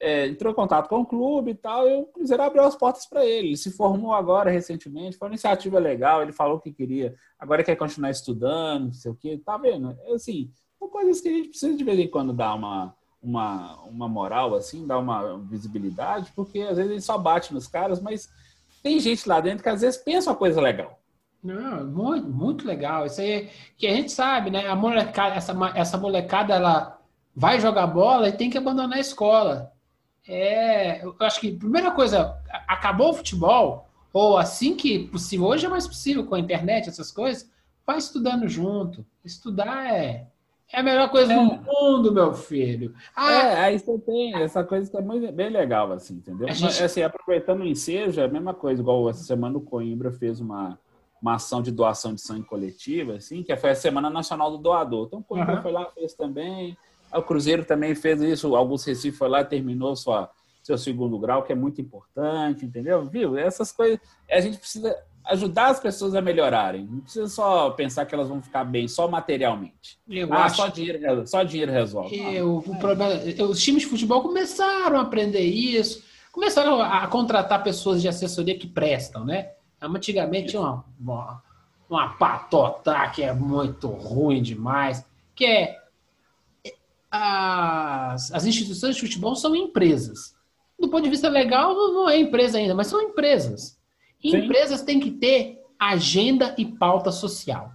É, entrou em contato com o clube e tal, e o Cruzeiro abriu as portas para ele. Ele se formou agora recentemente, foi uma iniciativa legal. Ele falou que queria, agora quer continuar estudando, não sei o que, tá vendo? É, assim, são coisas que a gente precisa de vez em quando dar uma, uma, uma moral, assim, dar uma visibilidade, porque às vezes ele só bate nos caras, mas tem gente lá dentro que às vezes pensa uma coisa legal. Não, muito, muito legal. Isso aí que a gente sabe, né? A molecada, essa, essa molecada, ela vai jogar bola e tem que abandonar a escola. É, eu acho que a primeira coisa, acabou o futebol, ou assim que possível, hoje é mais possível com a internet, essas coisas, vai estudando junto. Estudar é, é a melhor coisa é. do mundo, meu filho. Ah, é, aí você tem essa coisa que é muito, bem legal, assim, entendeu? Gente... Mas, assim, aproveitando o ensejo, é a mesma coisa, igual essa semana o Coimbra fez uma, uma ação de doação de sangue coletiva, assim, que foi a Semana Nacional do Doador. Então o Coimbra uhum. foi lá, fez também. O Cruzeiro também fez isso, Augusto Recife foi lá e terminou sua, seu segundo grau, que é muito importante, entendeu? Viu? Essas coisas, a gente precisa ajudar as pessoas a melhorarem. Não precisa só pensar que elas vão ficar bem só materialmente. Eu ah, só, dinheiro, só dinheiro resolve. Eu, o problema, os times de futebol começaram a aprender isso, começaram a contratar pessoas de assessoria que prestam, né? Antigamente tinha uma, uma, uma patota que é muito ruim demais, que é as, as instituições de futebol são empresas. Do ponto de vista legal, não é empresa ainda, mas são empresas. Sim. empresas têm que ter agenda e pauta social.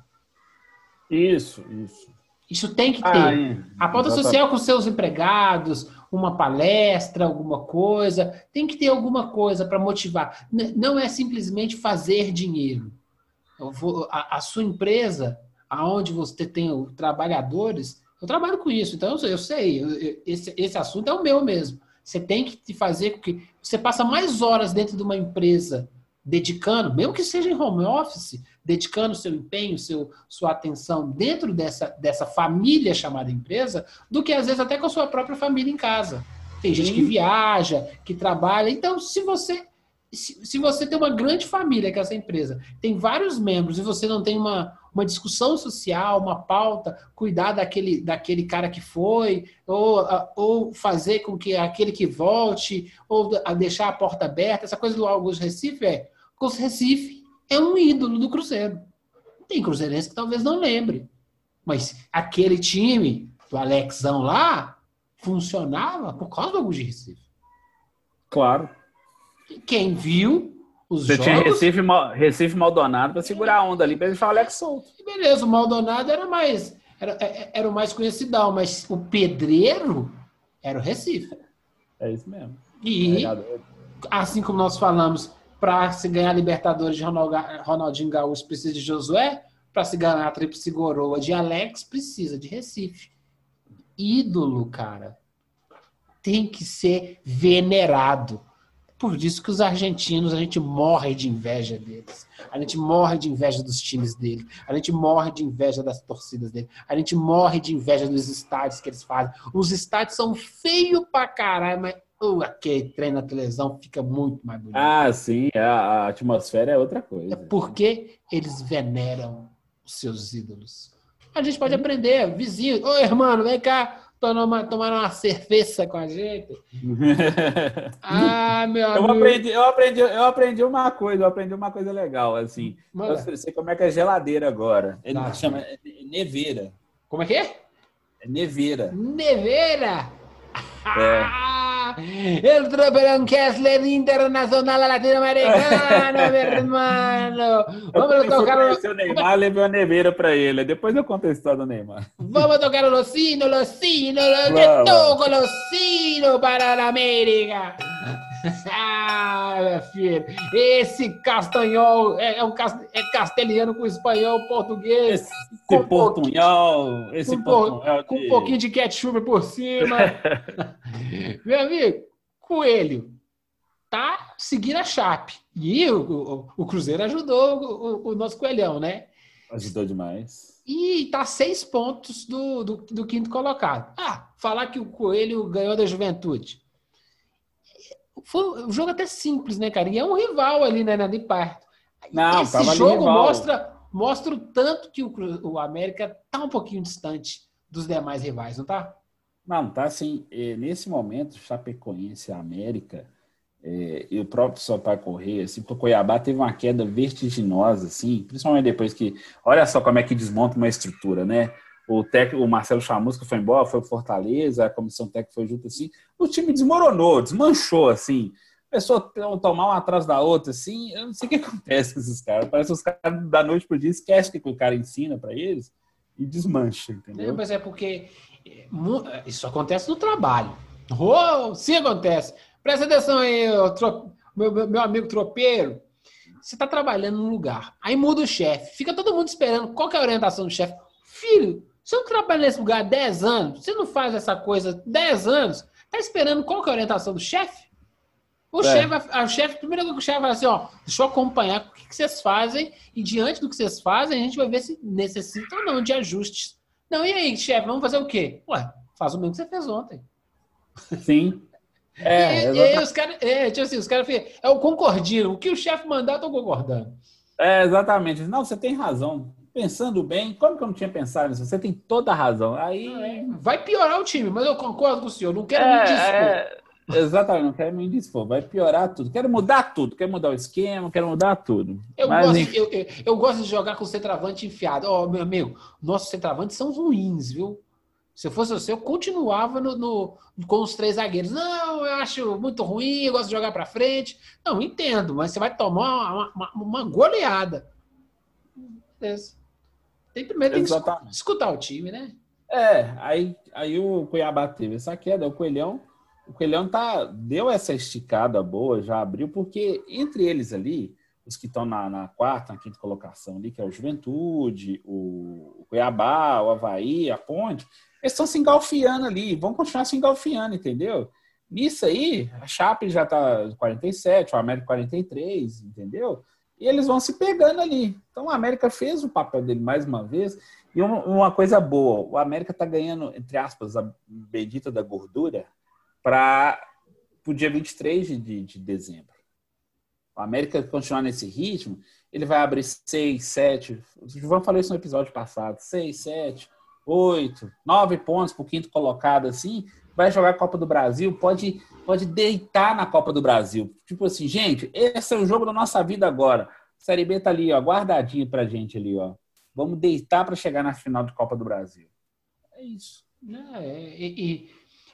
Isso, isso. Isso tem que ter. Ah, é. A pauta Exatamente. social com seus empregados, uma palestra, alguma coisa. Tem que ter alguma coisa para motivar. Não é simplesmente fazer dinheiro. Vou, a, a, sua empresa, aonde você tem trabalhadores, eu trabalho com isso, então eu sei, eu, esse, esse assunto é o meu mesmo. Você tem que fazer com que você passa mais horas dentro de uma empresa dedicando, mesmo que seja em home office, dedicando seu empenho, seu, sua atenção dentro dessa, dessa família chamada empresa, do que às vezes até com a sua própria família em casa. Tem gente que viaja, que trabalha. Então, se você se, se você tem uma grande família, que é essa empresa, tem vários membros e você não tem uma, uma discussão social, uma pauta, cuidar daquele, daquele cara que foi, ou, ou fazer com que aquele que volte, ou deixar a porta aberta, essa coisa do Augusto Recife é. Recife é um ídolo do Cruzeiro. Tem cruzeirense que talvez não lembre. Mas aquele time do Alexão lá funcionava por causa do Augusto Recife. Claro. Quem viu os Você jogos... tinha Recife, Recife Maldonado para segurar a onda ali, para ele falar Alex solto. Beleza, o Maldonado era mais era, é, é, era o mais conhecidão, mas o pedreiro era o Recife. É isso mesmo. E, assim como nós falamos, para se ganhar Libertadores Ronaldinho Gaúcho precisa de Josué, para se ganhar a Tríplice Coroa de Alex precisa de Recife. Ídolo, cara, tem que ser venerado. Por isso que os argentinos, a gente morre de inveja deles. A gente morre de inveja dos times deles. A gente morre de inveja das torcidas deles. A gente morre de inveja dos estádios que eles fazem. Os estádios são feios pra caralho, mas uh, aquele treino na televisão fica muito mais bonito. Ah, sim. A, a atmosfera é outra coisa. É porque eles veneram os seus ídolos. A gente pode aprender. Vizinho, ô irmão, vem cá tomaram uma cerveja com a gente. ah, meu amigo. Eu aprendi, eu, aprendi, eu aprendi uma coisa, eu aprendi uma coisa legal, assim. Mano. Eu sei como é que é geladeira agora. Ele tá. chama é neveira. Como é que é? É neveira. Neveira? É. El Tropeirão Kessler Internacional Latino-Americano, meu irmão. Vamos tocar o... o Neymar, levei a neveira para ele. Depois eu conto a história do Neymar. Vamos tocar o Locino, Locino, Locino, toco Locino para a América. Ah, meu filho, esse castanhol é, é um é castelhano com espanhol, português. Esse com portunhol, esse com, portunhol com um pouquinho de ketchup por cima. meu amigo, Coelho tá seguindo a chape. E o, o, o Cruzeiro ajudou o, o, nosso coelhão, né? Ajudou demais. E tá seis pontos do, do, do quinto colocado. Ah, falar que o Coelho ganhou da juventude. Foi um jogo até simples, né, cara? E é um rival ali, né, de perto. Não, Esse jogo mostra, mostra o tanto que o, o América tá um pouquinho distante dos demais rivais, não tá? Não, tá assim. Nesse momento, Chapecoense e América, é, e o próprio Sampaio Correia, assim, o Cuiabá teve uma queda vertiginosa, assim, principalmente depois que. Olha só como é que desmonta uma estrutura, né? O técnico, o Marcelo Chamusca foi embora, foi para Fortaleza, a comissão técnica foi junto assim, o time desmoronou, desmanchou, assim, a tomar uma atrás da outra, assim, eu não sei o que acontece com esses caras, parece que os caras da noite pro dia esquecem que o cara ensina para eles e desmancha, entendeu? mas é porque é, isso acontece no trabalho, oh, sim acontece, presta atenção aí, meu, meu amigo tropeiro, você está trabalhando num lugar, aí muda o chefe, fica todo mundo esperando qual é a orientação do chefe, filho, você não trabalha nesse lugar há 10 anos, você não faz essa coisa 10 anos, tá esperando qual que é a orientação do chefe? O é. chefe, a chefe, primeiro que o chefe vai assim, ó, deixa eu acompanhar o que, que vocês fazem e diante do que vocês fazem, a gente vai ver se necessita ou não de ajustes. Não, e aí, chefe, vamos fazer o quê? Ué, faz o mesmo que você fez ontem. Sim. É, e, e aí os caras, é, tipo assim, os caras é o concordino, o que o chefe mandar, eu tô concordando. É, exatamente. Não, você tem razão pensando bem, como que eu não tinha pensado nisso? Você tem toda a razão. Aí. É, vai piorar o time, mas eu concordo com o senhor. Não quero é, me dispor. É, exatamente, não quero me dispor. Vai piorar tudo. Quero mudar tudo. Quero mudar o esquema, quero mudar tudo. Eu, mas, gosto, eu, eu, eu, gosto de jogar com o centroavante enfiado. Ó, oh, meu amigo, nossos centroavantes são ruins, viu? Se eu fosse você, eu continuava no, no, com os três zagueiros. Não, eu acho muito ruim, eu gosto de jogar para frente. Não, entendo, mas você vai tomar uma, uma, uma goleada. Beleza. Tem primeiro tem que escutar o time, né? É, aí, aí o Cuiabá teve essa queda, o Coelhão, o Coelhão tá, deu essa esticada boa, já abriu, porque entre eles ali, os que estão na, na, quarta, na quinta colocação ali, que é o Juventude, o, o Cuiabá, o Havaí, a Ponte, eles estão se engalfiando ali, vão continuar se engalfiando, entendeu? Nisso aí, a Chape já tá 47, o América 43, entendeu? E eles vão se pegando ali. Então o América fez o papel dele mais uma vez. E uma coisa boa, o América está ganhando, entre aspas, a bendita da gordura para o dia 23 de, de dezembro. O América continuar nesse ritmo, ele vai abrir 6, 7. O João falou isso no episódio passado: 6, 7, 8, 9 pontos para o quinto colocado assim. Vai jogar a Copa do Brasil, pode pode deitar na Copa do Brasil. Tipo assim, gente, esse é o jogo da nossa vida agora. A Série B tá ali, ó, guardadinho pra gente ali, ó. Vamos deitar para chegar na final de Copa do Brasil. É isso. É, e, e,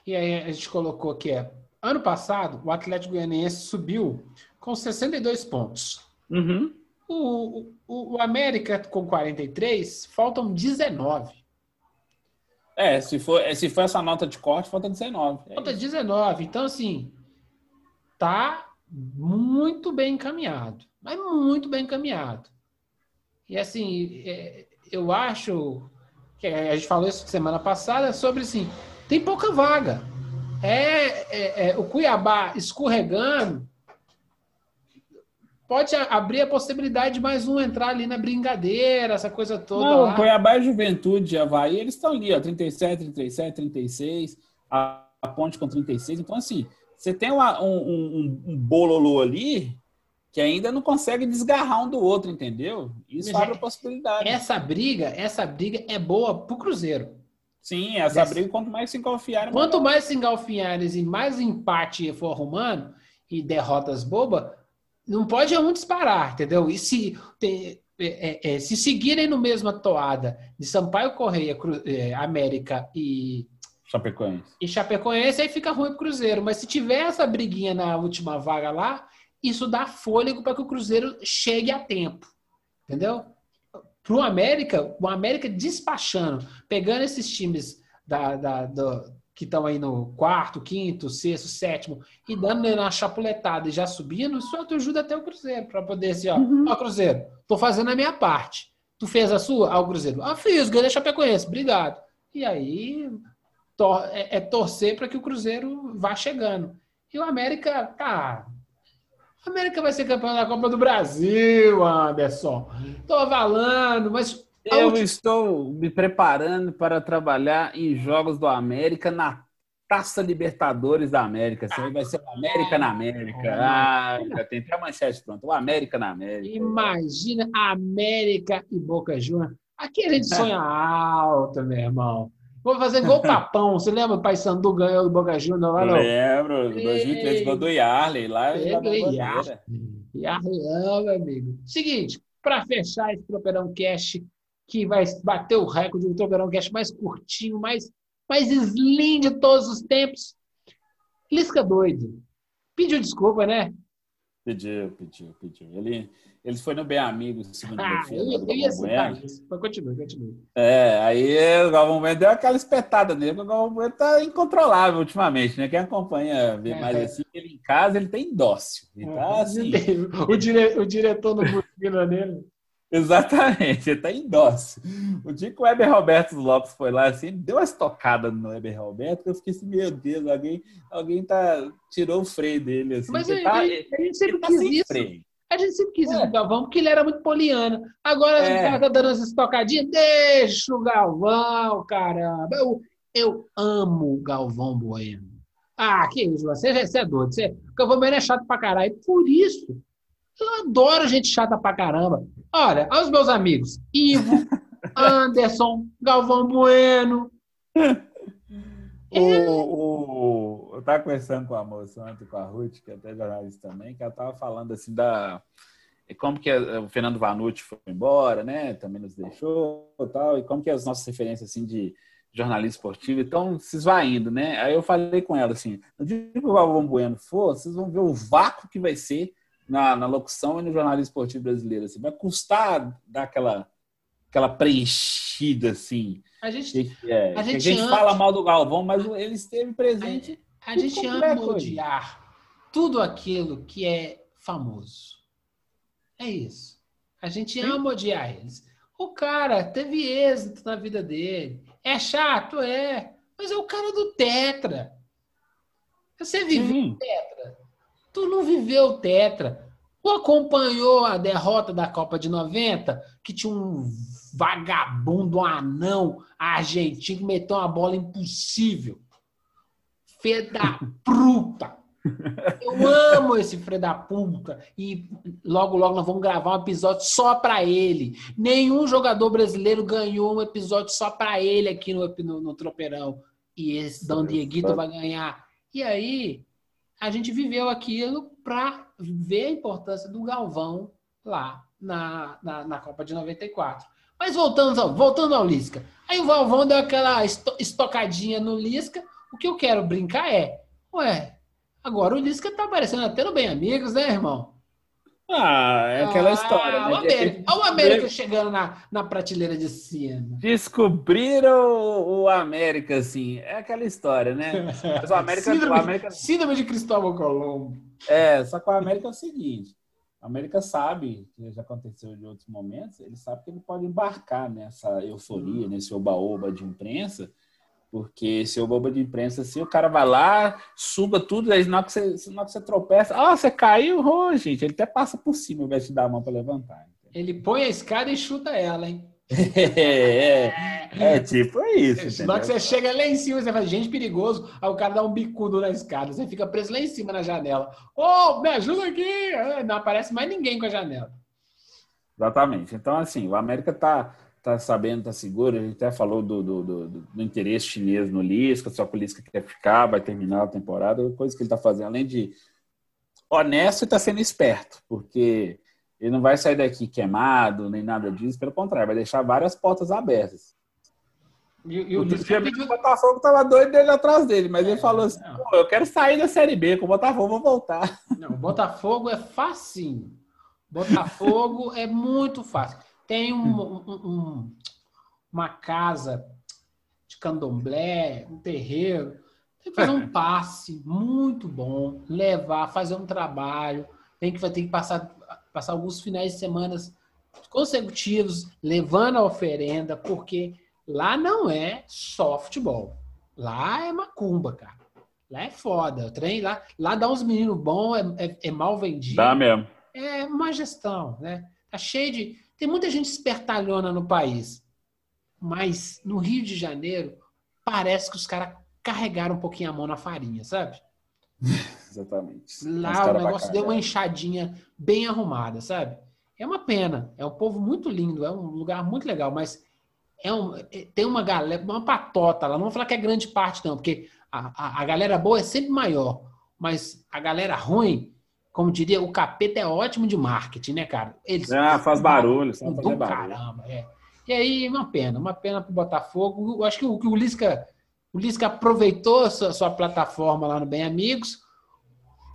e, aí a gente colocou aqui, é, ano passado, o Atlético Goianiense subiu com 62 pontos. Uhum. O, o, o América com 43, faltam 19. É, se for, é, se for essa nota de corte, falta 19. É falta 19. Então, assim, tá muito bem encaminhado. Mas muito bem encaminhado. E, assim, é, eu acho que a gente falou isso semana passada sobre, assim, tem pouca vaga. É, é, é o Cuiabá escorregando pode abrir a possibilidade de mais um entrar ali na brincadeira, essa coisa toda. Não, lá. Cuiabá e Juventude, Havaí, eles estão ali, ó, 37, 37, 36, a, a Ponte com 36. Então, assim, você tem uma, um, um, um bololô ali que ainda não consegue desgarrar um do outro, entendeu? Isso Mas abre a possibilidade. Essa briga, essa briga é boa pro Cruzeiro. Sim, essa briga, quanto mais se engalfiarem. Quanto mais se engalfiarem e mais empate for arrumando e derrotas bobas, não pode um disparar, entendeu? E se, tem, é, é, é, se seguirem no mesma toada de Sampaio Correia, Cru, é, América e Chapecoense. E Chapecoense aí fica ruim pro Cruzeiro. Mas se tiver essa briguinha na última vaga lá, isso dá fôlego para que o Cruzeiro chegue a tempo. Entendeu? Pro América, o América despachando, pegando esses times da, da, do, que estão aí no quarto, quinto, sexto, sétimo, e dando uma chapuletada e já subindo, isso ajuda até o Cruzeiro, para poder assim, ó, uhum. ó, Cruzeiro, tô fazendo a minha parte. Tu fez a sua? Ah, o Cruzeiro. Ah, fiz, ganhei a Chapecoense, obrigado. E aí tor é, é torcer para que o Cruzeiro vá chegando. E o América, tá. O América vai ser campeão da Copa do Brasil, Anderson. Tô falando, mas eu última... estou me preparando para trabalhar em jogos do América na Taça Libertadores da América. Isso aí vai ser o América na América. Ah, já tem até a manchete pronta. O América na América. Imagina América e Boca Juniors. Aqui a gente sonha alto, meu irmão. Vou fazer gol tapão. Você lembra o Pai Sandu ganhou do Boca Juniors lá? Não? Lembro. 2003, gol do Yarley lá. Yarley, Yarley, meu amigo. Seguinte, para fechar esse Tropeirão Cash, que vai bater o recorde do Tropeirão Cash mais curtinho, mais, mais slim de todos os tempos. Lisca doido. Pediu desculpa, né? Pediu, pediu, pediu. Ele, ele foi no Bem Amigo, segundo ah, eu, eu ia citar isso. Mas continue, continue. É, aí o Galvão Bueno deu aquela espetada nele, o Galvão Bueno tá incontrolável ultimamente, né? Quem acompanha vê é, mais é. assim, ele em casa, ele tem dócil. Ele tá é, assim. O, dire, o diretor não busca nele. Exatamente, ele tá em dose. O dia que o Weber Roberto Lopes foi lá, assim, deu uma estocada no Weber Roberto, eu fiquei assim, meu Deus, alguém, alguém tá, tirou o freio dele, assim. Mas tá, a, gente sempre tá quis isso. Freio. A gente sempre quis é. isso do Galvão, porque ele era muito poliano. Agora é. gente tá dando as estocadinhas, deixa o Galvão, caramba. Eu, eu amo o Galvão Bueno. Ah, que isso, você, você é doido. Você, o Galvão Bueno é chato pra caralho. Por isso, eu adoro gente chata pra caramba. Olha, aos meus amigos, Ivo, Anderson, Galvão Bueno. O, o, eu estava conversando com a moça ontem, com a Ruth, que é até jornalista também, que ela estava falando assim da como que o Fernando Vanucci foi embora, né? Também nos deixou e tal, e como que as nossas referências assim de jornalismo esportivo estão se esvaindo, né? Aí eu falei com ela assim, no dia que o Galvão Bueno for, vocês vão ver o vácuo que vai ser na, na locução e no jornalismo esportivo brasileiro. Assim, vai custar dar aquela, aquela preenchida, assim. A gente, é, a gente, a gente ama... fala mal do Galvão, mas ele esteve presente. A, a gente ama odiar tudo aquilo que é famoso. É isso. A gente Sim. ama odiar eles. O cara teve êxito na vida dele. É chato? É. Mas é o cara do Tetra. Você viveu o Tetra. Tu não viveu o Tetra. Tu acompanhou a derrota da Copa de 90, que tinha um vagabundo, um anão argentino que meteu uma bola impossível. Fê da puta. Eu amo esse Fê da puta. E logo, logo nós vamos gravar um episódio só para ele. Nenhum jogador brasileiro ganhou um episódio só para ele aqui no, no, no Tropeirão. E esse Dom Dieguito vai ganhar. E aí, a gente viveu aquilo para ver a importância do Galvão lá na, na, na, Copa de 94. Mas voltando ao, voltando ao Lisca. Aí o Galvão deu aquela estocadinha no Lisca. O que eu quero brincar é, ué, agora o Lisca tá aparecendo até no Bem Amigos, né, irmão? Ah, é aquela ah, história. Né? O olha o América chegando na, na prateleira de cima. Descobriram o, o América, assim. É aquela história, né? Mas o América, síndrome, o América... síndrome de Cristóvão Colombo. É, só que o América é o seguinte. A América sabe, que já aconteceu em outros momentos, ele sabe que ele pode embarcar nessa euforia, nesse oba-oba de imprensa, porque se o bobo de imprensa, assim, o cara vai lá, suba tudo, aí na hora que você, na hora que você tropeça, ah, você caiu, oh, gente, ele até passa por cima ao invés de dar a mão para levantar. Ele põe a escada e chuta ela, hein? é, é, tipo isso. Na hora que você chega lá em cima, você fala, gente, perigoso. Aí o cara dá um bicudo na escada, você fica preso lá em cima na janela. Ô, oh, me ajuda aqui! Não aparece mais ninguém com a janela. Exatamente. Então, assim, o América tá tá sabendo, tá seguro. A gente até falou do, do, do, do interesse chinês no Lisca, só que o Lisca quer ficar, vai terminar a temporada, coisa que ele tá fazendo, além de honesto, está sendo esperto, porque ele não vai sair daqui queimado, nem nada disso, pelo contrário, vai deixar várias portas abertas. E, e o Lisca pediu... o Botafogo tava doido dele atrás dele, mas ele falou assim: não. "Pô, eu quero sair da Série B, com o Botafogo vou voltar. Não, Botafogo é facinho. Botafogo é muito fácil. Tem um- um- um- uma casa de candomblé, um terreiro. Tem que fazer um passe muito bom, levar, fazer um trabalho. Tem que, vai ter que passar, passar alguns finais de semana consecutivos levando a oferenda, porque lá não é só futebol. Lá é macumba, cara. Lá é foda. O trem lá, lá dá uns meninos bons, é, é- é mal vendido. Dá mesmo. É má gestão, né? Tá cheio de. Tem muita gente espertalhona no país. Mas no Rio de Janeiro, parece que os caras carregaram um pouquinho a mão na farinha, sabe? Exatamente. Lá o negócio deu uma enxadinha bem arrumada, sabe? É uma pena. É um povo muito lindo, é um lugar muito legal, mas é um, é- tem uma galera, uma patota lá. Não vou falar que é grande parte, não, porque a, a, a galera boa é sempre maior. Mas a galera ruim, como diria, o capeta é ótimo de marketing, né, cara? Eles Ah, faz barulho, sabe do barulho. caramba, é. E aí, uma pena, uma pena pro Botafogo. Eu acho que o, o Lisca, o Lisca aproveitou a sua, sua plataforma lá no Bem Amigos,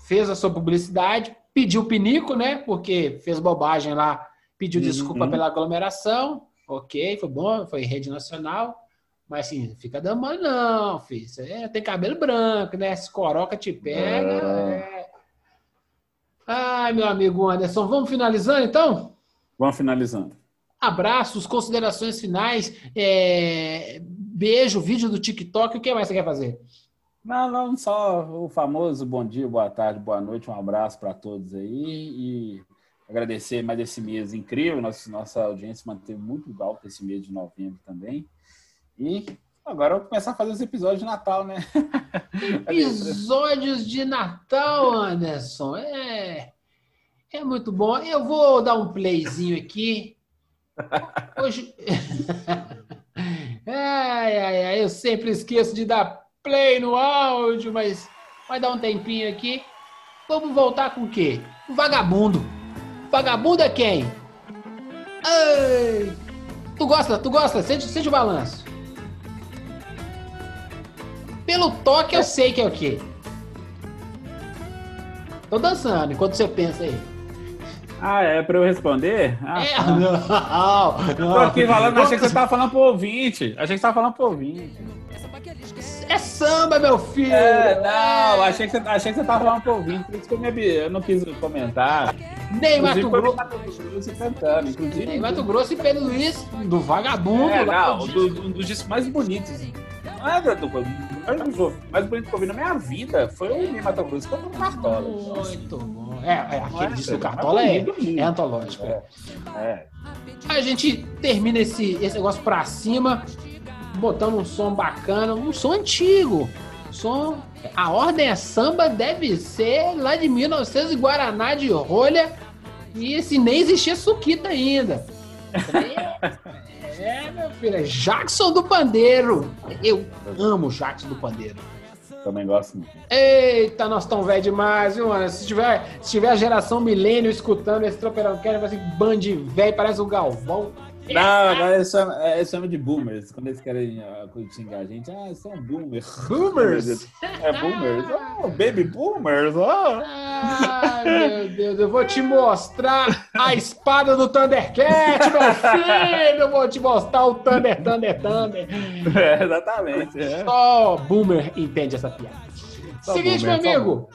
fez a sua publicidade, pediu pinico, né? Porque fez bobagem lá, pediu Uhum. desculpa pela aglomeração. Ok, foi bom, foi rede nacional. Mas assim, fica dando mole, não, filho. Você é, tem cabelo branco, né? Se coroca te pega. é. Ai, meu amigo Anderson, vamos finalizando então? Vamos finalizando. Abraços, considerações finais, é, beijo, vídeo do TikTok, o que mais você quer fazer? Não, não, só o famoso bom dia, boa tarde, boa noite, um abraço para todos aí e agradecer mais esse mês incrível, nossa, nossa audiência manteve muito alta esse mês de novembro também. E agora eu vou começar a fazer os episódios de Natal, né? Episódios de Natal, Anderson, é, é muito bom. Eu vou dar um playzinho aqui. Hoje. ai, ai, ai, eu sempre esqueço de dar play no áudio, mas vai dar um tempinho aqui. Vamos voltar com o quê? O vagabundo. Vagabundo é quem? Ai, tu gosta, tu gosta? Sente, sente o balanço. Pelo toque eu sei que é o quê. Tô dançando enquanto você pensa aí. Ah, é para eu responder? Ah, É, tá. não, Tô não. aqui falando, achei que você tava falando pro ouvinte. Achei que você tava falando pro ouvinte. É samba, meu filho. É, não, achei que, você, achei que você tava falando pro ouvinte, por isso que eu, me, eu não quis comentar. Nem Mato Grosso. Cantando, inclusive. Nem Mato Grosso e Pedro Luiz, do vagabundo. É, não, dos, um dos discos mais bonitos. Não é, do, do, mais, mais bonito que eu vi na minha vida foi o Ney Mato eu tô no Cartola. Muito bom. É, é aquele é, disco do é Cartola é, é antológico. é. É. A gente termina esse, esse negócio pra cima, botando um som bacana, um som antigo. Som. A ordem é samba, deve ser lá de 1900 e Guaraná de rolha. E esse nem existia Suquita ainda. É, meu filho, é Jackson do Pandeiro. Eu amo Jackson do Pandeiro. Também gosto muito. Eita, nós estamos velho demais, viu, mano? Se tiver, se tiver a geração milênio escutando esse tropeirão quer, vai ser band velho, parece o Galvão. Não, agora eles chamam, é, eles chamam de boomers. Quando eles querem ah, xingar a gente, ah, são boomers. Boomers? É, boomers. Oh, baby boomers. Oh. Ai, meu Deus, eu vou te mostrar a espada do Thundercat, meu filho! Eu vou te mostrar o Thunder, Thunder, Thunder. É, exatamente. É. Só boomer entende essa piada. Só Seguinte, boomer, meu só amigo.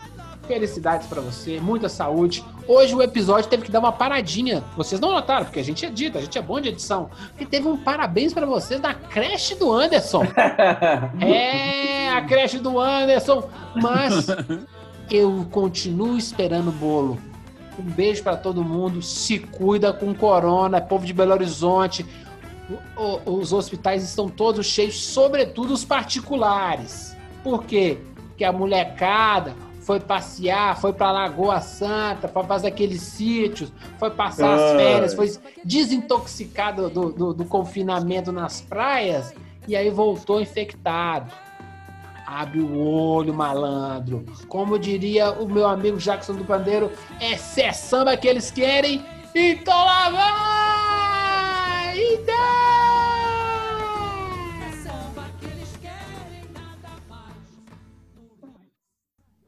Felicidades pra você, muita saúde. Hoje o episódio teve que dar uma paradinha. Vocês não notaram, porque a gente edita, a gente é bom de edição. E teve um parabéns pra vocês da creche do Anderson. É, a creche do Anderson. Mas eu continuo esperando o bolo. Um beijo pra todo mundo. Se cuida com corona, povo de Belo Horizonte. O- o- os hospitais estão todos cheios, sobretudo os particulares. Por quê? Porque a molecada foi passear, foi pra Lagoa Santa, foi fazer aqueles sítios, foi passar as Ai. férias, foi desintoxicado do, do- do confinamento nas praias e aí voltou infectado. Abre o olho, malandro. Como diria o meu amigo Jackson do Pandeiro, é cé samba que eles querem, então lá vai!